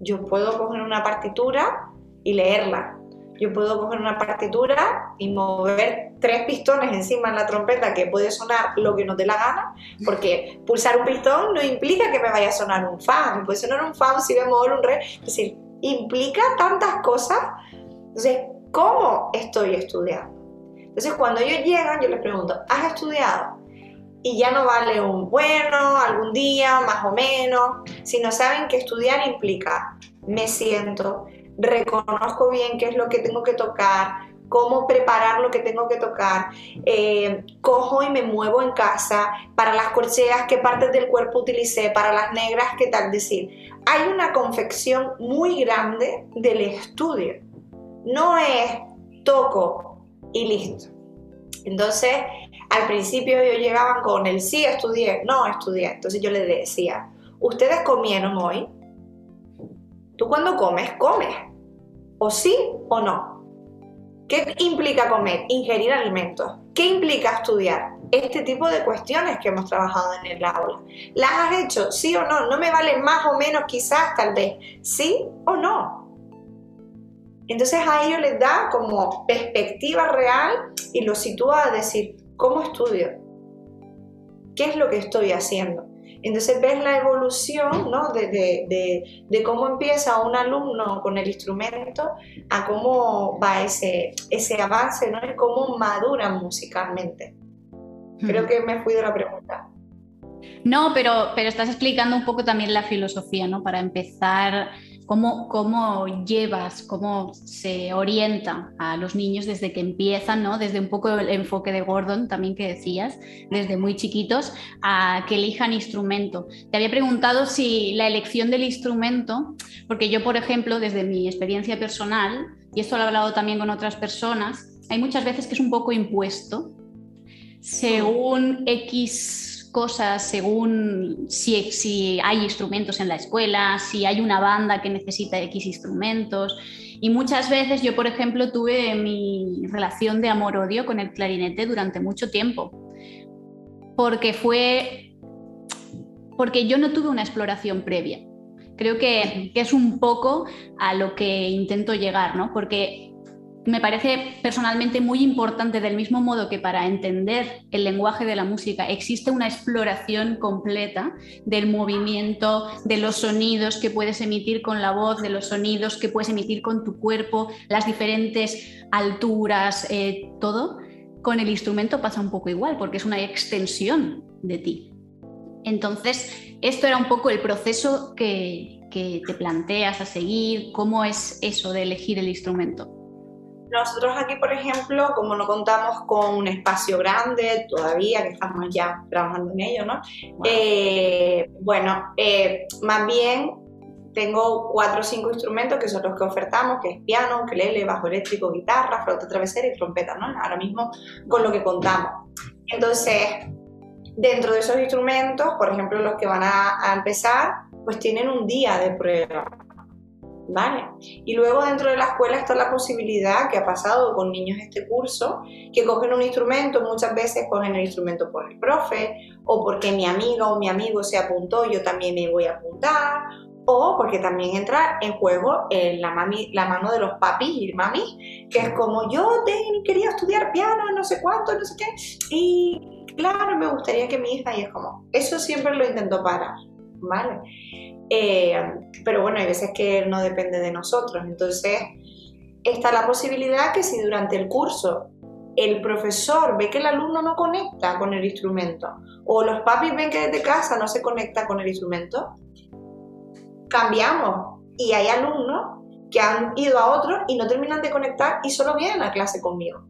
[SPEAKER 2] yo puedo coger una partitura y leerla. Yo puedo coger una partitura y mover tres pistones encima en la trompeta que puede sonar lo que nos dé la gana, porque pulsar un pistón no implica que me vaya a sonar un fa, me puede sonar un fa, un si bemol, un re, es decir, implica tantas cosas. Entonces, ¿cómo estoy estudiando? Entonces, cuando ellos llegan, yo les pregunto, ¿has estudiado? Y ya no vale un bueno, algún día, más o menos, sino saben que estudiar implica, me siento, reconozco bien qué es lo que tengo que tocar, cómo preparar lo que tengo que tocar, eh, cojo y me muevo en casa, para las corcheas, qué partes del cuerpo utilicé, para las negras, qué tal decir. Hay una confección muy grande del estudio, no es toco y listo. Entonces, al principio ellos llegaban con el sí, estudié, no, estudié. Entonces yo les decía, ¿ustedes comieron hoy? Tú cuando comes, comes. O sí o no. ¿Qué implica comer? Ingerir alimentos. ¿Qué implica estudiar? Este tipo de cuestiones que hemos trabajado en el aula. ¿Las has hecho? ¿Sí o no? No me vale más o menos, quizás, tal vez. ¿Sí o no? Entonces a ellos les da como perspectiva real y los sitúa a decir, ¿cómo estudio? ¿Qué es lo que estoy haciendo? Entonces ves la evolución ¿no? de, cómo empieza un alumno con el instrumento a cómo va ese, ese avance ¿no? y cómo madura musicalmente. Creo que me fui de la pregunta.
[SPEAKER 1] No, pero, pero estás explicando un poco también la filosofía, ¿no? Para empezar ¿Cómo, ¿Cómo llevas, cómo se orienta a los niños desde que empiezan, ¿no? desde un poco el enfoque de Gordon también que decías, desde muy chiquitos, a que elijan instrumento? Te había preguntado si la elección del instrumento, porque yo, por ejemplo, desde mi experiencia personal, y esto lo he hablado también con otras personas, hay muchas veces que es un poco impuesto según X cosas según si, hay instrumentos en la escuela, si hay una banda que necesita X instrumentos. Y muchas veces yo, por ejemplo, tuve mi relación de amor-odio con el clarinete durante mucho tiempo, porque fue, porque yo no tuve una exploración previa. Creo que, que es un poco a lo que intento llegar, ¿no? Porque me parece personalmente muy importante, del mismo modo que para entender el lenguaje de la música existe una exploración completa del movimiento, de los sonidos que puedes emitir con la voz, de los sonidos que puedes emitir con tu cuerpo, las diferentes alturas, eh, todo. Con el instrumento pasa un poco igual, porque es una extensión de ti. Entonces, esto era un poco el proceso que, que te planteas a seguir, cómo es eso de elegir el instrumento.
[SPEAKER 2] Nosotros aquí, por ejemplo, como no contamos con un espacio grande todavía, que estamos ya trabajando en ello, ¿no? Eh, bueno, eh, más bien tengo cuatro o cinco instrumentos que son los que ofertamos, que es piano, ukelele, bajo eléctrico, guitarra, flauta travesera y trompeta, ¿no? Ahora mismo con lo que contamos. Entonces, dentro de esos instrumentos, por ejemplo, los que van a, a empezar, pues tienen un día de prueba. ¿Vale? Y luego dentro de la escuela está la posibilidad que ha pasado con niños este curso, que cogen un instrumento, muchas veces cogen el instrumento por el profe, o porque mi amiga o mi amigo se apuntó, yo también me voy a apuntar, o porque también entra en juego la, mami, la mano de los papis y mami, que es como yo quería estudiar piano, no sé cuánto, no sé qué, y claro, me gustaría que mi hija, y es como, eso siempre lo intento parar, ¿vale? Eh, pero bueno, hay veces que no depende de nosotros. Entonces, está la posibilidad que si durante el curso el profesor ve que el alumno no conecta con el instrumento o los papis ven que desde casa no se conecta con el instrumento, cambiamos. Y hay alumnos que han ido a otros y no terminan de conectar y solo vienen a clase conmigo.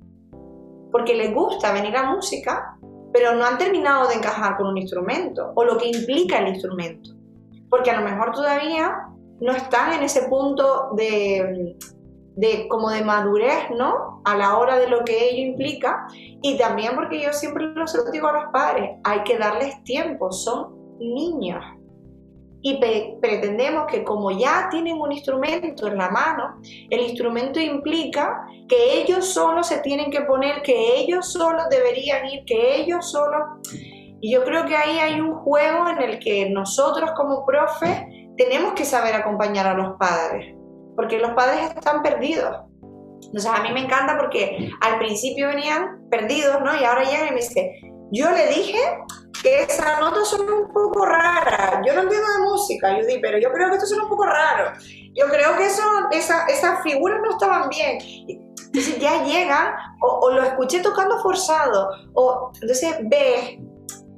[SPEAKER 2] Porque les gusta venir a música, pero no han terminado de encajar con un instrumento o lo que implica el instrumento porque a lo mejor todavía no están en ese punto de, de como de madurez, ¿no? A la hora de lo que ello implica y también porque yo siempre lo digo a los padres, hay que darles tiempo, son niños. Y pretendemos que como ya tienen un instrumento en la mano, el instrumento implica que ellos solos se tienen que poner, que ellos solos deberían ir, que ellos solos... Y yo creo que ahí hay un juego en el que nosotros como profe tenemos que saber acompañar a los padres, porque los padres están perdidos. Entonces a mí me encanta porque al principio venían perdidos, ¿no? Y ahora llegan y me dicen, yo le dije que esas notas son un poco raras, yo no entiendo de música, yo pero yo creo que esto son un poco raro, yo creo que eso, esa, esas figuras no estaban bien. Entonces ya llegan, o, o, lo escuché tocando forzado, o entonces ves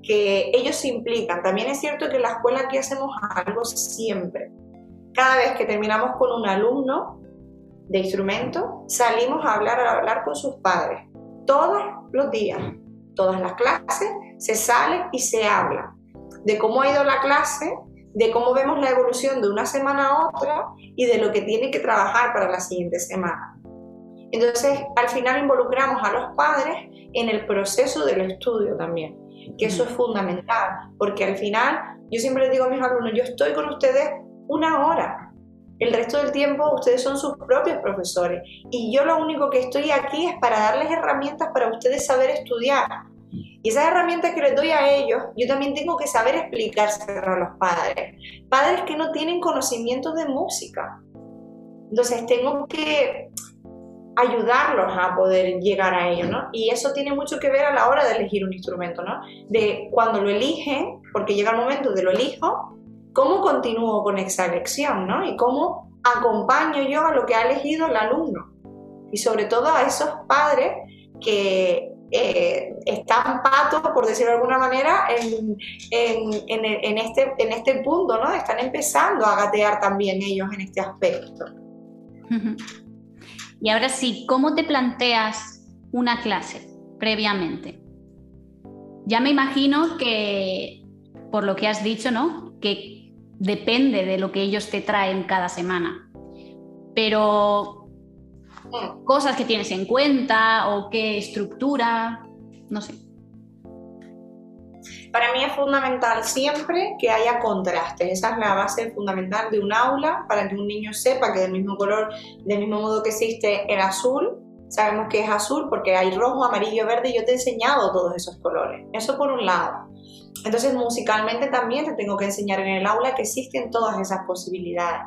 [SPEAKER 2] que ellos se implican. También es cierto que en la escuela aquí hacemos algo siempre. Cada vez que terminamos con un alumno de instrumento, salimos a hablar, a hablar con sus padres. Todos los días, todas las clases, se sale y se habla de cómo ha ido la clase, de cómo vemos la evolución de una semana a otra y de lo que tiene que trabajar para la siguiente semana. Entonces, al final involucramos a los padres en el proceso del estudio también que eso es fundamental, porque al final yo siempre les digo a mis alumnos, yo estoy con ustedes una hora, el resto del tiempo ustedes son sus propios profesores y yo lo único que estoy aquí es para darles herramientas para ustedes saber estudiar. Y esas herramientas que les doy a ellos, yo también tengo que saber explicárselas a los padres. Padres que no tienen conocimiento de música. Entonces tengo que ayudarlos a poder llegar a ello, ¿no? Y eso tiene mucho que ver a la hora de elegir un instrumento, ¿no? De cuando lo eligen, porque llega el momento de lo elijo, ¿cómo continúo con esa elección, ¿no? Y cómo acompaño yo a lo que ha elegido el alumno. Y sobre todo a esos padres que eh, están patos, por decirlo de alguna manera, en, en, este, en este punto, ¿no? Están empezando a gatear también ellos en este aspecto.
[SPEAKER 1] Y ahora sí, ¿cómo te planteas una clase previamente? Ya me imagino que, por lo que has dicho, ¿no? Que depende de lo que ellos te traen cada semana. Pero cosas que tienes en cuenta o qué estructura, no sé.
[SPEAKER 2] Para mí es fundamental siempre que haya contrastes. Esa es la base fundamental de un aula para que un niño sepa que del mismo color, del mismo modo que existe el azul, sabemos que es azul porque hay rojo, amarillo, verde y yo te he enseñado todos esos colores. Eso por un lado. Entonces musicalmente también te tengo que enseñar en el aula que existen todas esas posibilidades.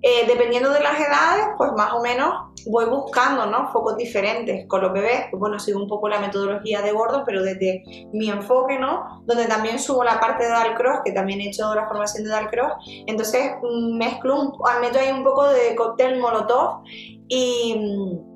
[SPEAKER 2] Eh, dependiendo de las edades, pues más o menos voy buscando ¿no? focos diferentes con los bebés. Pues bueno, sigo un poco la metodología de Gordon, pero desde mi enfoque, ¿no? Donde también subo la parte de Dalcross, que también he hecho la formación de Dalcross. Entonces mm, mezclo, un, meto ahí un poco de cóctel molotov y mm,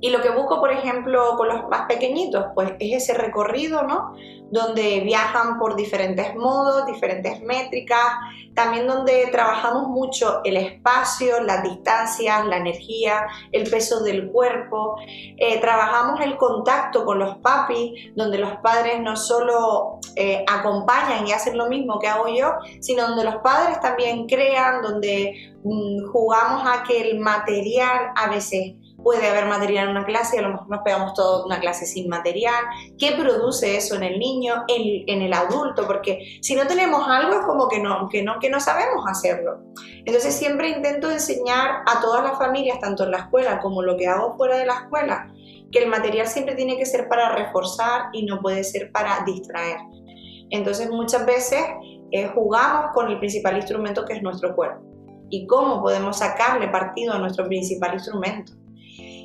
[SPEAKER 2] y lo que busco, por ejemplo, con los más pequeñitos, pues es ese recorrido, ¿no? Donde viajan por diferentes modos, diferentes métricas, también donde trabajamos mucho el espacio, las distancias, la energía, el peso del cuerpo. Eh, trabajamos el contacto con los papis, donde los padres no solo eh, acompañan y hacen lo mismo que hago yo, sino donde los padres también crean, donde mm, jugamos a que el material a veces puede haber material en una clase y a lo mejor nos pegamos toda una clase sin material. ¿Qué produce eso en el niño, en, el adulto? Porque si no tenemos algo es como que no, que, no, que no sabemos hacerlo. Entonces siempre intento enseñar a todas las familias, tanto en la escuela como lo que hago fuera de la escuela, que el material siempre tiene que ser para reforzar y no puede ser para distraer. Entonces muchas veces eh, jugamos con el principal instrumento que es nuestro cuerpo y cómo podemos sacarle partido a nuestro principal instrumento.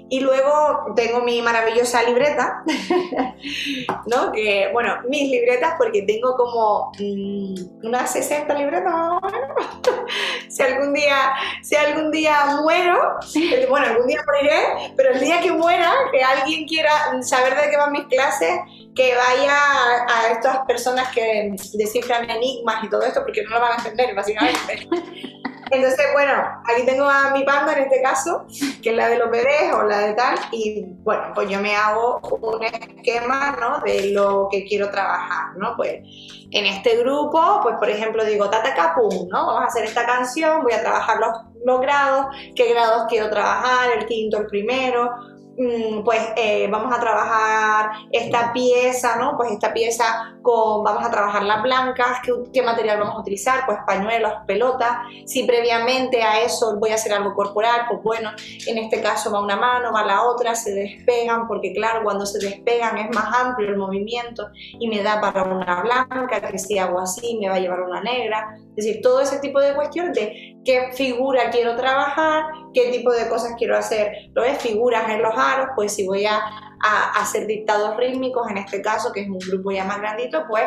[SPEAKER 2] Y luego tengo mi maravillosa libreta, *laughs* ¿no? Que, bueno, mis libretas, porque tengo como mm, unas 60 libretas, *laughs* si algún día, si algún día muero, *laughs* bueno, algún día moriré, pero el día que muera, que alguien quiera saber de qué van mis clases, que vaya a, estas personas que descifran enigmas y todo esto, porque no lo van a entender, básicamente. Entonces, bueno, aquí tengo a mi panda en este caso, que es la de los bebés o la de tal, y bueno, pues yo me hago un esquema, ¿no? De lo que quiero trabajar, ¿no? Pues en este grupo, pues por ejemplo digo, tata ¿no? Vamos a hacer esta canción, voy a trabajar los, grados, qué grados quiero trabajar, el quinto, el primero, pues eh, vamos a trabajar esta pieza, ¿no? Pues esta pieza con, vamos a trabajar las blancas, ¿qué, material vamos a utilizar? Pues pañuelos, pelotas. Si previamente a eso voy a hacer algo corporal, pues bueno, en este caso va una mano, va la otra, se despegan, porque claro, cuando se despegan es más amplio el movimiento y me da para una blanca, que si hago así me va a llevar una negra. Es decir, todo ese tipo de cuestiones de qué figura quiero trabajar, qué tipo de cosas quiero hacer. Lo es figuras en los pues si voy a, hacer dictados rítmicos, en este caso, que es un grupo ya más grandito, pues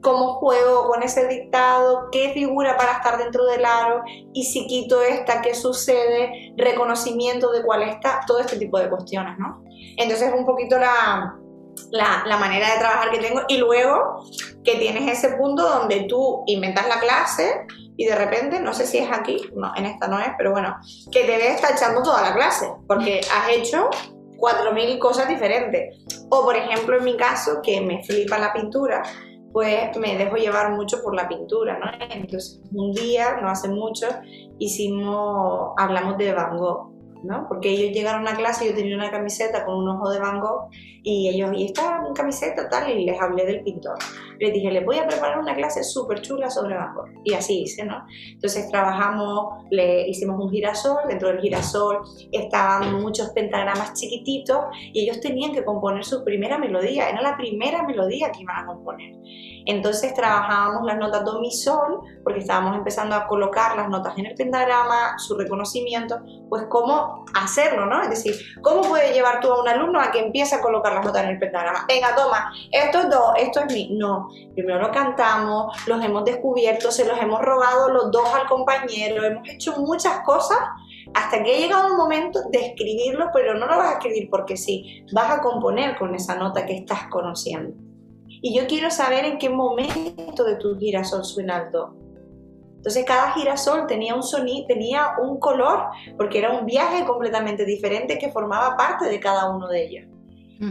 [SPEAKER 2] cómo juego con ese dictado, qué figura para estar dentro del aro y si quito esta, qué sucede, reconocimiento de cuál está, todo este tipo de cuestiones, ¿no? Entonces un poquito la, la, la, manera de trabajar que tengo. Y luego que tienes ese punto donde tú inventas la clase y de repente, no sé si es aquí, no, en esta no es, pero bueno, que te ves tachando toda la clase, porque has hecho 4.000 cosas diferentes. O por ejemplo, en mi caso, que me flipa la pintura, pues me dejo llevar mucho por la pintura, ¿no? Entonces, un día, no hace mucho, hicimos, hablamos de Van Gogh ¿no? Porque ellos llegaron a clase, yo tenía una camiseta con un ojo de Van Gogh y ellos, y esta camiseta tal, y les hablé del pintor. Les dije, les voy a preparar una clase súper chula sobre Van Gogh. Y así hice, ¿no? Entonces trabajamos, le hicimos un girasol, dentro del girasol estaban muchos pentagramas chiquititos y ellos tenían que componer su primera melodía, era la primera melodía que iban a componer. Entonces trabajábamos las notas do, mi, sol, porque estábamos empezando a colocar las notas en el pentagrama, su reconocimiento, pues cómo hacerlo, ¿no? Es decir, ¿cómo puede llevar tú a un alumno a que empiece a colocar las notas en el pentagrama? Venga, toma, esto es do, esto es mi. No, primero lo cantamos, los hemos descubierto, se los hemos robado los dos al compañero, hemos hecho muchas cosas hasta que ha llegado el momento de escribirlo, pero no lo vas a escribir porque sí, vas a componer con esa nota que estás conociendo. Y yo quiero saber en qué momento de tu girasol suena el do. Entonces cada girasol tenía un sonido, tenía un color, porque era un viaje completamente diferente que formaba parte de cada uno de ellos.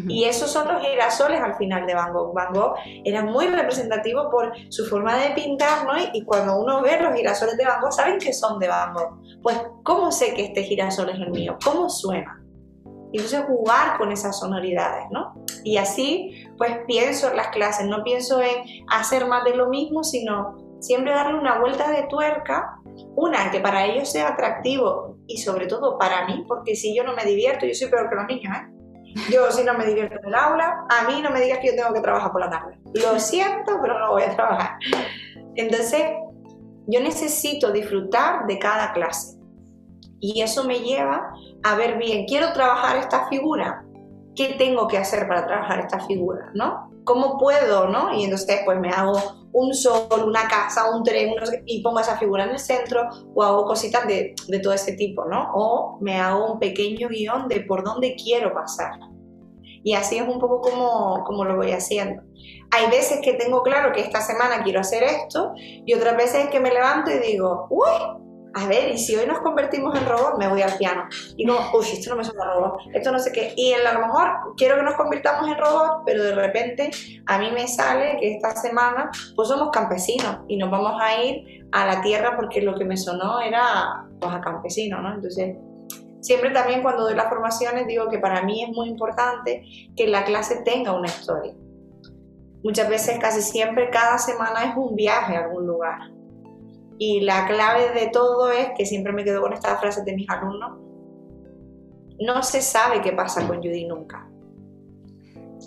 [SPEAKER 2] Y esos son los girasoles al final de Van Gogh. Van Gogh era muy representativo por su forma de pintar, ¿no? Y cuando uno ve los girasoles de Van Gogh, saben que son de Van Gogh. Pues, ¿cómo sé que este girasol es el mío? ¿Cómo suena? Y entonces jugar con esas sonoridades, ¿no? Y así, pues pienso en las clases, no pienso en hacer más de lo mismo, sino siempre darle una vuelta de tuerca, una que para ellos sea atractivo y sobre todo para mí, porque si yo no me divierto, yo soy peor que los niños, ¿eh? Yo si no me divierto en el aula, a mí no me digas que yo tengo que trabajar por la tarde. Lo siento, pero no voy a trabajar. Entonces, yo necesito disfrutar de cada clase. Y eso me lleva a ver bien, quiero trabajar esta figura. ¿Qué tengo que hacer para trabajar esta figura? ¿No? ¿Cómo puedo? ¿no? Y entonces pues me hago un sol, una casa, un tren, y pongo esa figura en el centro, o hago cositas de, de todo ese tipo, ¿no? O me hago un pequeño guion de por dónde quiero pasar. Y así es un poco como, como lo voy haciendo. Hay veces que tengo claro que esta semana quiero hacer esto y otras veces que me levanto y digo, uy, a ver, y si hoy nos convertimos en robot, me voy al piano. Y como, uy, esto no me suena robot, esto no sé qué. Y a lo mejor quiero que nos convirtamos en robot, pero de repente a mí me sale que esta semana pues somos campesinos y nos vamos a ir a la tierra porque lo que me sonó era pues a campesino, ¿no? Entonces, siempre también cuando doy las formaciones digo que para mí es muy importante que la clase tenga una historia. Muchas veces, casi siempre, cada semana es un viaje a algún lugar y la clave de todo es, que siempre me quedo con esta frase de mis alumnos, no se sabe qué pasa con Judy nunca.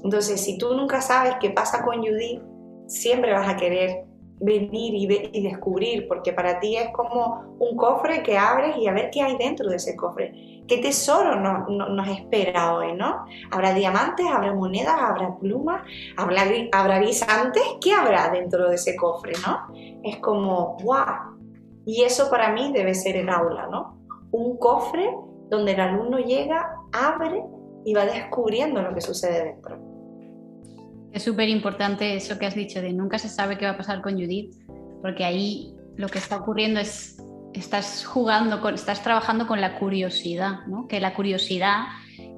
[SPEAKER 2] Entonces, si tú nunca sabes qué pasa con Judy, siempre vas a querer venir y, descubrir, porque para ti es como un cofre que abres y a ver qué hay dentro de ese cofre. ¿Qué tesoro nos espera hoy, no? ¿Habrá diamantes, habrá monedas, habrá plumas, habrá, habrá guisantes? ¿Qué habrá dentro de ese cofre, no? Es como, ¡guau! Y eso para mí debe ser el aula, ¿no? Un cofre donde el alumno llega, abre y va descubriendo lo que sucede dentro.
[SPEAKER 1] Es súper importante eso que has dicho de nunca se sabe qué va a pasar con Judith, porque ahí lo que está ocurriendo es estás jugando con, estás trabajando con la curiosidad, ¿no? Que la curiosidad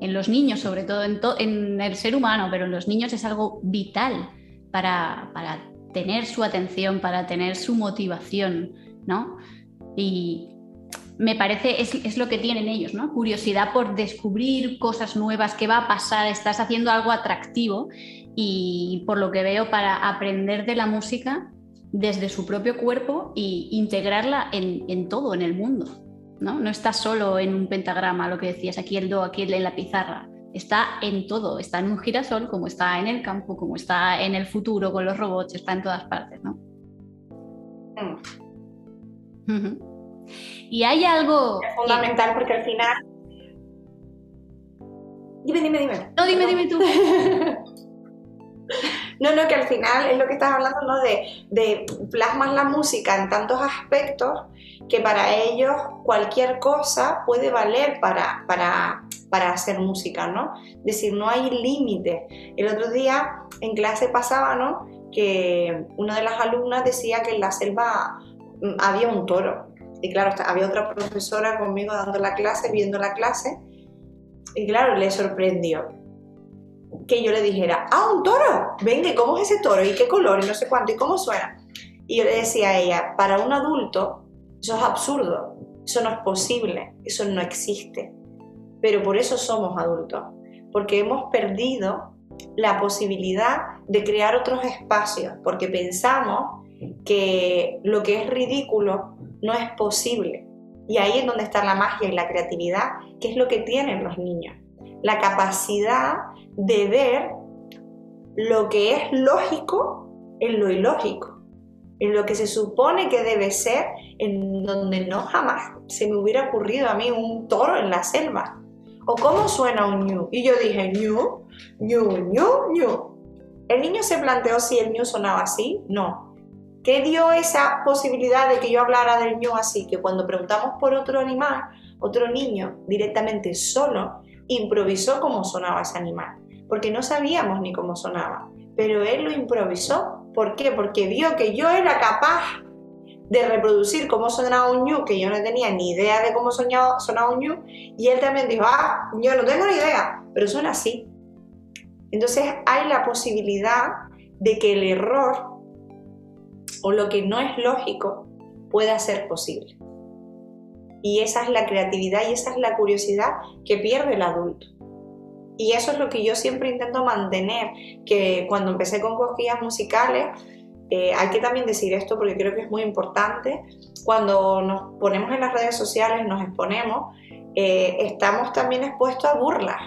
[SPEAKER 1] en los niños, sobre todo en, en, el ser humano, pero en los niños es algo vital para, para tener su atención, para tener su motivación, ¿no? Y me parece, es, es, lo que tienen ellos, ¿no? Curiosidad por descubrir cosas nuevas, qué va a pasar, estás haciendo algo atractivo y por lo que veo para aprender de la música desde su propio cuerpo e integrarla en, todo, en el mundo. ¿no? no está solo en un pentagrama, lo que decías, aquí el do, aquí en la pizarra. Está en todo, está en un girasol, como está en el campo, como está en el futuro con los robots, está en todas partes, ¿no? Mm. Y hay algo...
[SPEAKER 2] Es fundamental porque al final... Dime, dime, dime.
[SPEAKER 1] No, dime, dime tú. *laughs*
[SPEAKER 2] No, no, que al final es lo que estás hablando, ¿no? De, plasmas la música en tantos aspectos que para ellos cualquier cosa puede valer para, para, para hacer música, ¿no? Es decir, no hay límite. El otro día en clase pasaba, ¿no? Que una de las alumnas decía que en la selva mm, había un toro. Y claro, había otra profesora conmigo dando la clase, viendo la clase, y claro, le sorprendió que yo le dijera, ah, un toro, venga, ¿cómo es ese toro? ¿Y qué color? Y no sé cuánto, ¿y cómo suena? Y yo le decía a ella, para un adulto, eso es absurdo, eso no es posible, eso no existe. Pero por eso somos adultos, porque hemos perdido la posibilidad de crear otros espacios, porque pensamos que lo que es ridículo no es posible. Y ahí es donde está la magia y la creatividad, que es lo que tienen los niños. La capacidad de ver lo que es lógico en lo ilógico, en lo que se supone que debe ser, en donde no jamás se me hubiera ocurrido a mí un toro en la selva. ¿O cómo suena un ñu? Y yo dije, ñu, ñu, ñu, ñu. ¿El niño se planteó si el ñu sonaba así? No. ¿Qué dio esa posibilidad de que yo hablara del ñu así? Que cuando preguntamos por otro animal, otro niño directamente solo improvisó cómo sonaba ese animal, porque no sabíamos ni cómo sonaba, pero él lo improvisó. ¿Por qué? Porque vio que yo era capaz de reproducir cómo sonaba un ñu, que yo no tenía ni idea de cómo sonaba, un ñu, y él también dijo, ah, yo no tengo ni idea, pero suena así. Entonces hay la posibilidad de que el error o lo que no es lógico pueda ser posible. Y esa es la creatividad y esa es la curiosidad que pierde el adulto. Y eso es lo que yo siempre intento mantener, que cuando empecé con cosquillas musicales, eh, hay que también decir esto porque creo que es muy importante, cuando nos ponemos en las redes sociales, nos exponemos, eh, estamos también expuestos a burlas,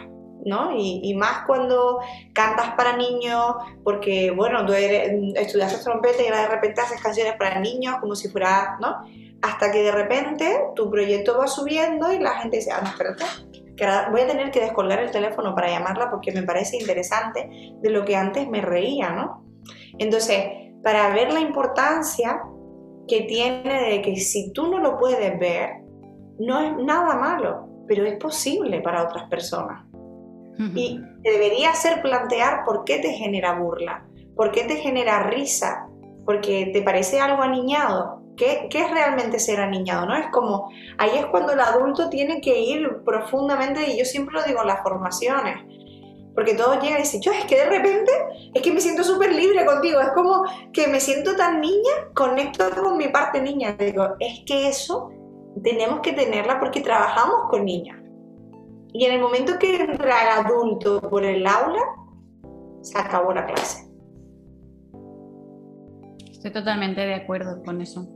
[SPEAKER 2] ¿no? Y, más cuando cantas para niños, porque, bueno, tú eres, estudiaste trompeta y de repente haces canciones para niños como si fuera, ¿no? Hasta que de repente tu proyecto va subiendo y la gente dice, ah, no, espérate, que voy a tener que descolgar el teléfono para llamarla porque me parece interesante de lo que antes me reía, ¿no? Entonces, para ver la importancia que tiene de que si tú no lo puedes ver, no es nada malo, pero es posible para otras personas. Y te debería hacer plantear por qué te genera burla, por qué te genera risa, porque te parece algo aniñado. ¿Qué, ¿Qué, es realmente ser aniñado? ¿no? Es como, ahí es cuando el adulto tiene que ir profundamente, y yo siempre lo digo en las formaciones, porque todos llegan y dicen, yo es que de repente es que me siento súper libre contigo, es como que me siento tan niña, conecto con mi parte niña. Digo, es que eso tenemos que tenerla porque trabajamos con niñas. Y en el momento que entra el adulto por el aula, se acabó la clase.
[SPEAKER 1] Estoy totalmente de acuerdo con eso.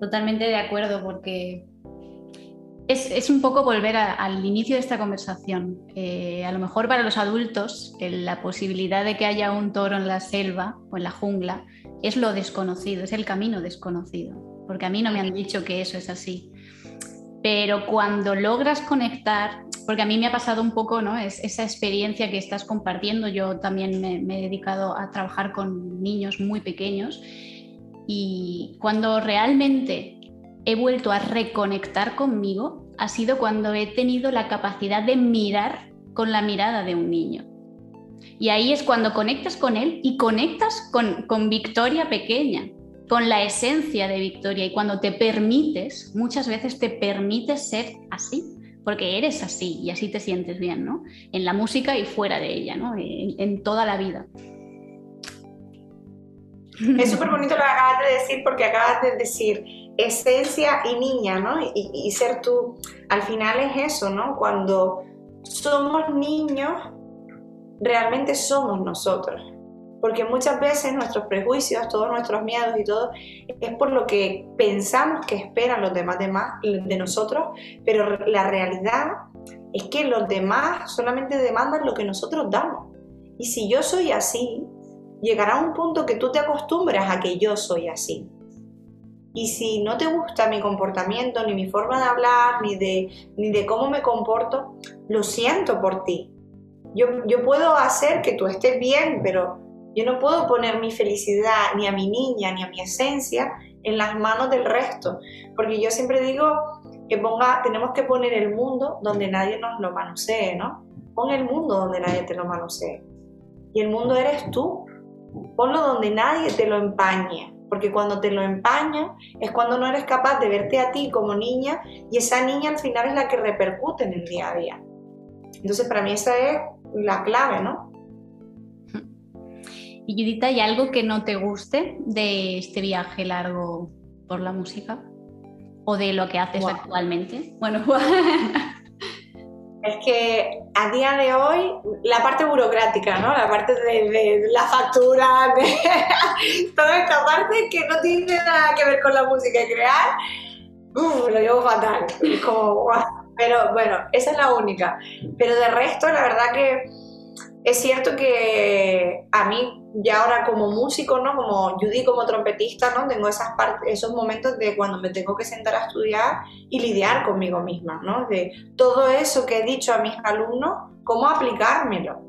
[SPEAKER 1] Totalmente de acuerdo porque es, un poco volver al inicio de esta conversación. Eh, a lo mejor para los adultos la posibilidad de que haya un toro en la selva o en la jungla es lo desconocido, es el camino desconocido, porque a mí no me han dicho que eso es así pero cuando logras conectar, porque a mí me ha pasado un poco ¿no? es, esa experiencia que estás compartiendo, yo también me, he dedicado a trabajar con niños muy pequeños y cuando realmente he vuelto a reconectar conmigo ha sido cuando he tenido la capacidad de mirar con la mirada de un niño. Y ahí es cuando conectas con él y conectas con, con Victoria pequeña, con la esencia de Victoria y cuando te permites, muchas veces te permites ser así, porque eres así y así te sientes bien, ¿no? En la música y fuera de ella, ¿no? En, toda la vida.
[SPEAKER 2] Es súper bonito lo que acabas de decir porque acabas de decir esencia y niña, ¿no? Y, ser tú, al final es eso, ¿no? Cuando somos niños, realmente somos nosotros porque muchas veces nuestros prejuicios, todos nuestros miedos y todo, es por lo que pensamos que esperan los demás de, nosotros, pero la realidad es que los demás solamente demandan lo que nosotros damos. Y si yo soy así, llegará un punto que tú te acostumbras a que yo soy así. Y si no te gusta mi comportamiento, ni mi forma de hablar, ni de, ni de cómo me comporto, lo siento por ti. Yo, yo puedo hacer que tú estés bien, pero yo no puedo poner mi felicidad ni a mi niña ni a mi esencia en las manos del resto, porque yo siempre digo que ponga, tenemos que poner el mundo donde nadie nos lo manosee, ¿no? Pon el mundo donde nadie te lo manosee. Y el mundo eres tú. Ponlo donde nadie te lo empañe, porque cuando te lo empaña es cuando no eres capaz de verte a ti como niña y esa niña al final es la que repercute en el día a día. Entonces para mí esa es la clave, ¿no?
[SPEAKER 1] Y Judith, ¿hay algo que no te guste de este viaje largo por la música? ¿O de lo que haces actualmente? Bueno, *laughs*
[SPEAKER 2] es que a día de hoy la parte burocrática, ¿no? La parte de, la factura, de *laughs* toda esta parte que no tiene nada que ver con la música y crear, lo llevo fatal. Como, pero bueno, esa es la única. Pero de resto, la verdad que es cierto que a mí ya ahora como músico, ¿no? Como Judy como trompetista, ¿no? Tengo esos momentos de cuando me tengo que sentar a estudiar y lidiar conmigo misma, ¿no? De todo eso que he dicho a mis alumnos, cómo aplicármelo.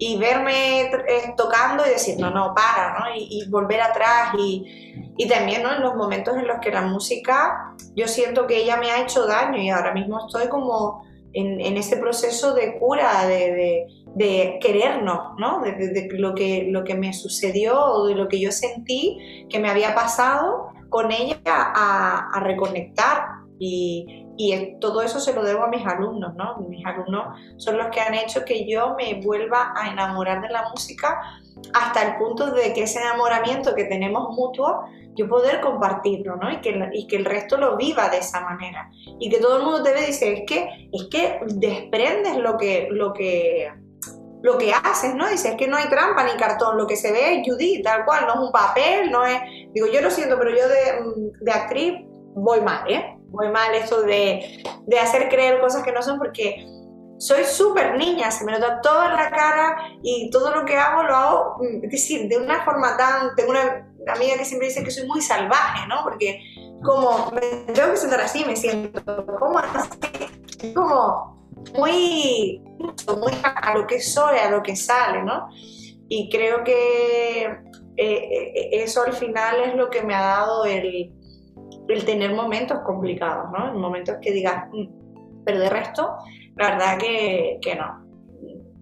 [SPEAKER 2] y verme eh, tocando y decir, no, no, para, ¿no? Y, volver atrás y, también, ¿no? En los momentos en los que la música, yo siento que ella me ha hecho daño y ahora mismo estoy como en, en ese proceso de cura, de, de querernos, ¿no? De, de, lo, que, lo que me sucedió o de lo que yo sentí que me había pasado con ella a, reconectar y, y todo eso se lo debo a mis alumnos, ¿no? Mis alumnos son los que han hecho que yo me vuelva a enamorar de la música hasta el punto de que ese enamoramiento que tenemos mutuo, yo poder compartirlo, ¿no? Y que, y que el resto lo viva de esa manera. Y que todo el mundo debe decir, es que, es que desprendes lo que, lo que, lo que haces, ¿no? Dices, es que no hay trampa ni cartón, lo que se ve es Judith, tal cual, no es un papel, no es... Digo, yo lo siento, pero yo de, de actriz voy mal, ¿eh? muy mal eso de, de hacer creer cosas que no son porque soy súper niña, se me nota todo en la cara y todo lo que hago lo hago, mm, es decir, de una forma tan... Tengo una amiga que siempre dice que soy muy salvaje, ¿no? Porque como me tengo que sentar así, me siento como así, como muy, a lo que soy, a lo que sale, ¿no? Y creo que eh, eh, eso al final es lo que me ha dado el, el tener momentos complicados, ¿no? Momentos que digas, mm", pero de resto, la verdad que, que no.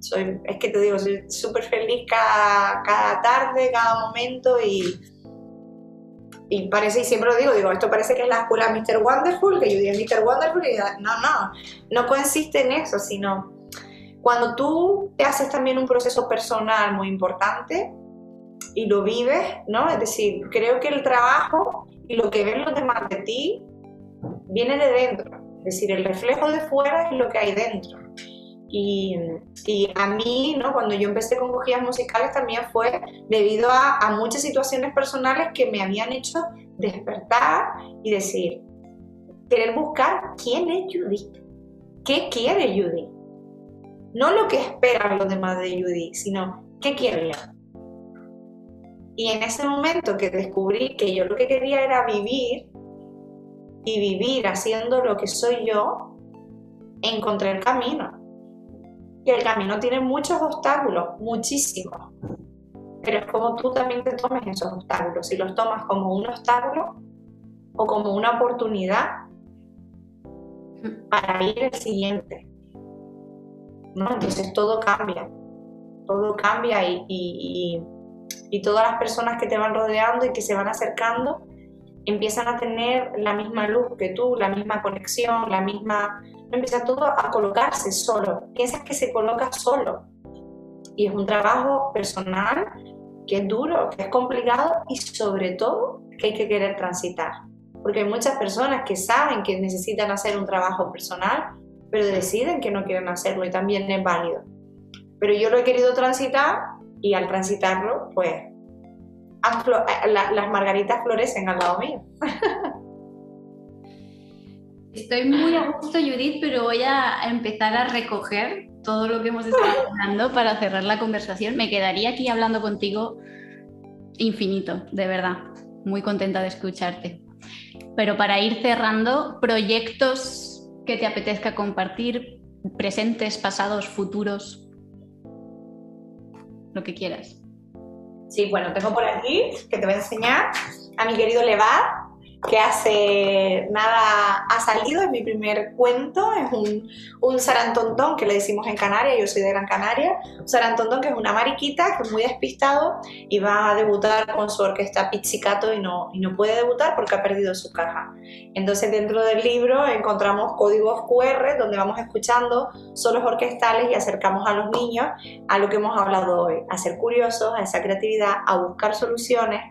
[SPEAKER 2] Soy, es que te digo, soy súper feliz cada, cada tarde, cada momento y, y parece, y siempre lo digo, digo, esto parece que es la escuela Mr. Wonderful, que yo digo Mr. Wonderful y no, no, no consiste en eso, sino cuando tú te haces también un proceso personal muy importante y lo vives, ¿no? Es decir, creo que el trabajo y lo que ven los demás de ti viene de dentro. Es decir, el reflejo de fuera es lo que hay dentro. Y, a mí, cuando yo empecé con cogillas musicales, también fue debido a, muchas situaciones personales que me habían hecho despertar y decir, querer buscar quién es Judith, qué quiere Judith. No lo que esperan los demás de Judith, sino qué quiero yo. Y en ese momento que descubrí que yo lo que quería era vivir y vivir haciendo lo que soy yo, encontré el camino. Y el camino tiene muchos obstáculos, muchísimos. Pero es como tú también te tomes esos obstáculos. Si los tomas como un obstáculo o como una oportunidad para ir al siguiente. ¿no? Entonces todo cambia. Todo cambia y y todas las personas que te van rodeando y que se van acercando empiezan a tener la misma luz que tú, la misma conexión, la misma... Empieza todo a colocarse solo. Piensas que se coloca solo. Y es un trabajo personal que es duro, que es complicado y sobre todo que hay que querer transitar. Porque hay muchas personas que saben que necesitan hacer un trabajo personal, pero deciden que no quieren hacerlo y también es válido. Pero yo lo he querido transitar y al transitarlo, pues eh, las margaritas florecen al lado mío. *laughs*
[SPEAKER 1] Estoy muy a gusto, Judith, pero voy a empezar a recoger todo lo que hemos estado hablando para cerrar la conversación. Me quedaría aquí hablando contigo infinito, de verdad. Muy contenta de escucharte. Pero para ir cerrando, proyectos que te apetezca compartir, presentes, pasados, futuros lo que quieras.
[SPEAKER 2] Sí, bueno, tengo por aquí que te voy a enseñar a mi querido Levar, que hace nada ha salido, es mi primer cuento, es un, un sarantontón que le decimos en Canarias, yo soy de Gran Canaria, un sarantontón que es una mariquita, que es muy despistado y va a debutar con su orquesta pizzicato y no, y no puede debutar porque ha perdido su caja. Entonces dentro del libro encontramos códigos QR donde vamos escuchando solos orquestales y acercamos a los niños a lo que hemos hablado hoy, a ser curiosos, a esa creatividad, a buscar soluciones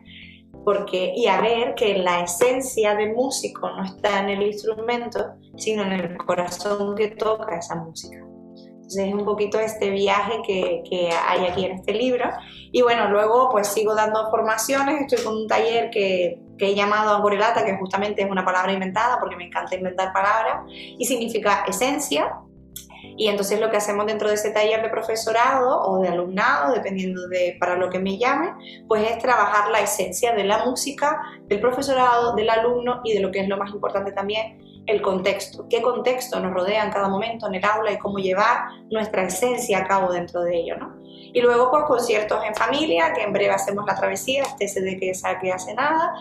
[SPEAKER 2] porque, y a ver que la esencia del músico no está en el instrumento, sino en el corazón que toca esa música. Entonces es un poquito este viaje que, que, hay aquí en este libro. Y bueno, luego pues sigo dando formaciones, estoy con un taller que, que he llamado Angorelata, que justamente es una palabra inventada porque me encanta inventar palabras, y significa esencia, y entonces lo que hacemos dentro de ese taller de profesorado o de alumnado, dependiendo de para lo que me llame, pues es trabajar la esencia de la música, del profesorado, del alumno y de lo que es lo más importante también, el contexto, qué contexto nos rodea en cada momento en el aula y cómo llevar nuestra esencia a cabo dentro de ello, ¿no? Y luego pues conciertos en familia, que en breve hacemos la travesía, este de que saque hace nada,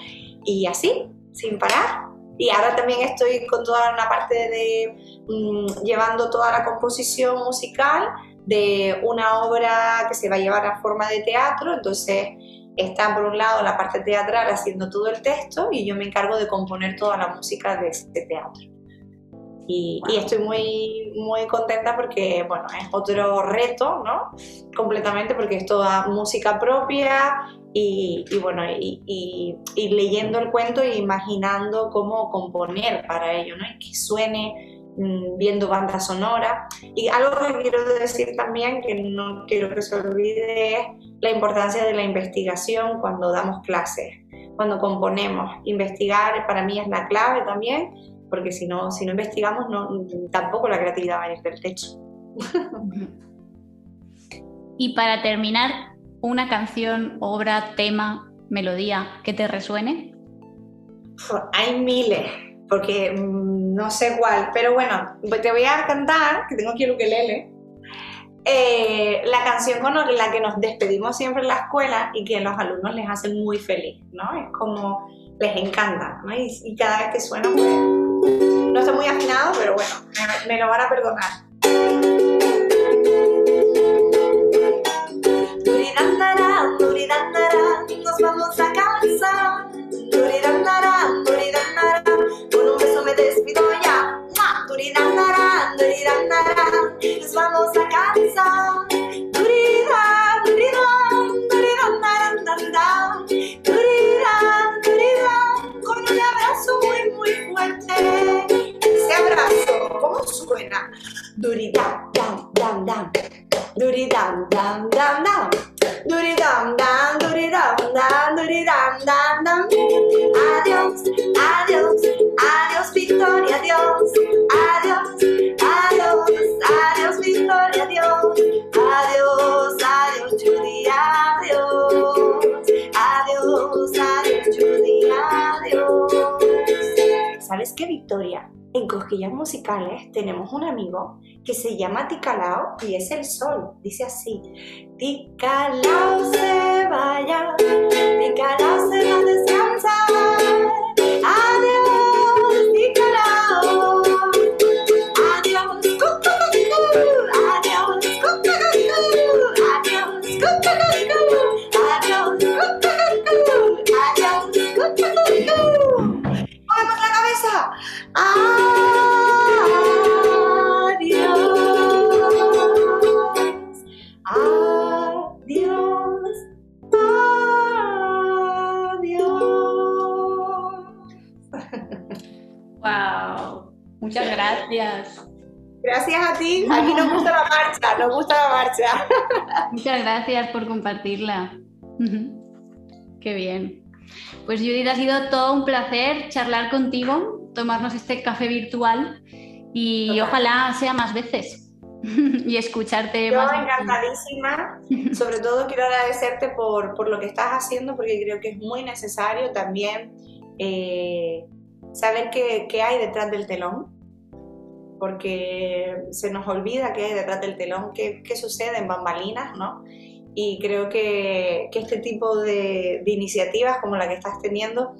[SPEAKER 2] y así, sin parar. Y ahora también estoy con toda una parte de mm, llevando toda la composición musical de una obra que se va a llevar a forma de teatro, entonces está por un lado la parte teatral haciendo todo el texto y yo me encargo de componer toda la música de este teatro. Y, estoy muy, muy contenta porque, bueno, es otro reto, ¿no? Completamente porque es toda música propia y, bueno, y, leyendo el cuento e imaginando cómo componer para ello, ¿no? Y que suene mm, viendo banda sonora. Y algo que quiero decir también, que no quiero que se olvide, es la importancia de la investigación cuando damos clases, cuando componemos. Investigar para mí es la clave también porque si no, si no investigamos, no, tampoco la creatividad va a ir del techo. *laughs*
[SPEAKER 1] y para terminar, una canción, obra, tema, melodía que te resuene.
[SPEAKER 2] Hay miles, porque mm, no sé cuál, pero bueno, pues te voy a cantar, que tengo aquí el ukelele, eh, la canción con la que nos despedimos siempre en la escuela y que a los alumnos les hace muy feliz, ¿no? Es como les encanta, ¿no? y, cada vez que suena, pues no está muy afinado, pero bueno, me, lo van a perdonar. Nos vamos a casa. Duridandarán, duridandarán, con un beso me despido ya. Duridandarán, duridandarán, nos vamos a casa. Duridan, con un abrazo muy, muy fuerte. Ese abrazo, ¿cómo suena? Duridam, dam, dam, dam. Duridam, dam, dam, dam. Duridam, dam, duridam, dam, duridam, dam, dam. Adiós, adiós, adiós, Victoria, adiós. Adiós, adiós, adiós, Victoria, adiós. Adiós, adiós, Judy, adiós. Adiós, adiós, Judy, adiós. ¿Sabes qué, Victoria? En Cosquillas Musicales tenemos un amigo que se llama Ticalao y es el sol. Dice así: Ticalao se vaya, Ticalao se va a descansar. Adiós, Adiós. Adiós. Adiós.
[SPEAKER 1] Wow. Muchas gracias.
[SPEAKER 2] Gracias a ti. Aquí nos gusta la marcha, nos gusta la marcha.
[SPEAKER 1] Muchas gracias por compartirla. Qué bien. Pues Judith, ha sido todo un placer charlar contigo, tomarnos este café virtual y ojalá sea más veces *laughs* y escucharte
[SPEAKER 2] Yo
[SPEAKER 1] más.
[SPEAKER 2] encantadísima. Sobre todo *laughs* quiero agradecerte por, por, lo que estás haciendo porque creo que es muy necesario también eh, saber qué, qué hay detrás del telón porque se nos olvida qué hay detrás del telón, qué, qué sucede en bambalinas, ¿no? y creo que, que este tipo de, de, iniciativas como la que estás teniendo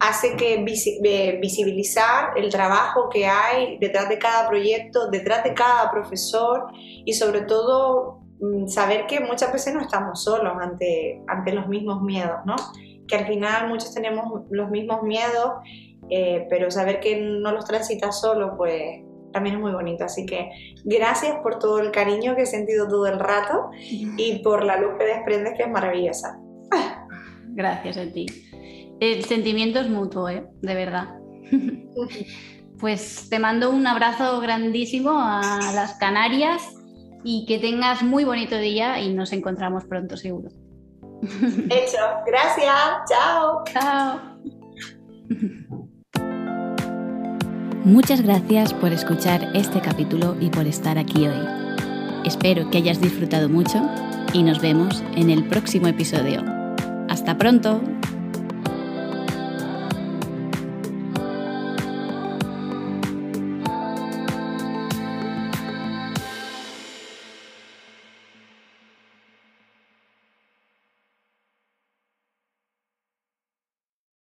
[SPEAKER 2] hace que visi, eh, visibilizar el trabajo que hay detrás de cada proyecto, detrás de cada profesor y sobre todo mm, saber que muchas veces no estamos solos ante, ante los mismos miedos, ¿no? que al final muchos tenemos los mismos miedos, eh, pero saber que no los transitas solo, pues también es muy bonito. Así que gracias por todo el cariño que he sentido todo el rato *laughs* y por la luz que desprendes, que es maravillosa.
[SPEAKER 1] Gracias a ti. El sentimiento es mutuo, ¿eh? de verdad. *laughs* Pues te mando un abrazo grandísimo a las Canarias y que tengas muy bonito día y nos encontramos pronto seguro. *laughs*
[SPEAKER 2] Hecho, gracias, chao.
[SPEAKER 1] Chao.
[SPEAKER 3] Muchas gracias por escuchar este capítulo y por estar aquí hoy. Espero que hayas disfrutado mucho y nos vemos en el próximo episodio. ¡Hasta pronto!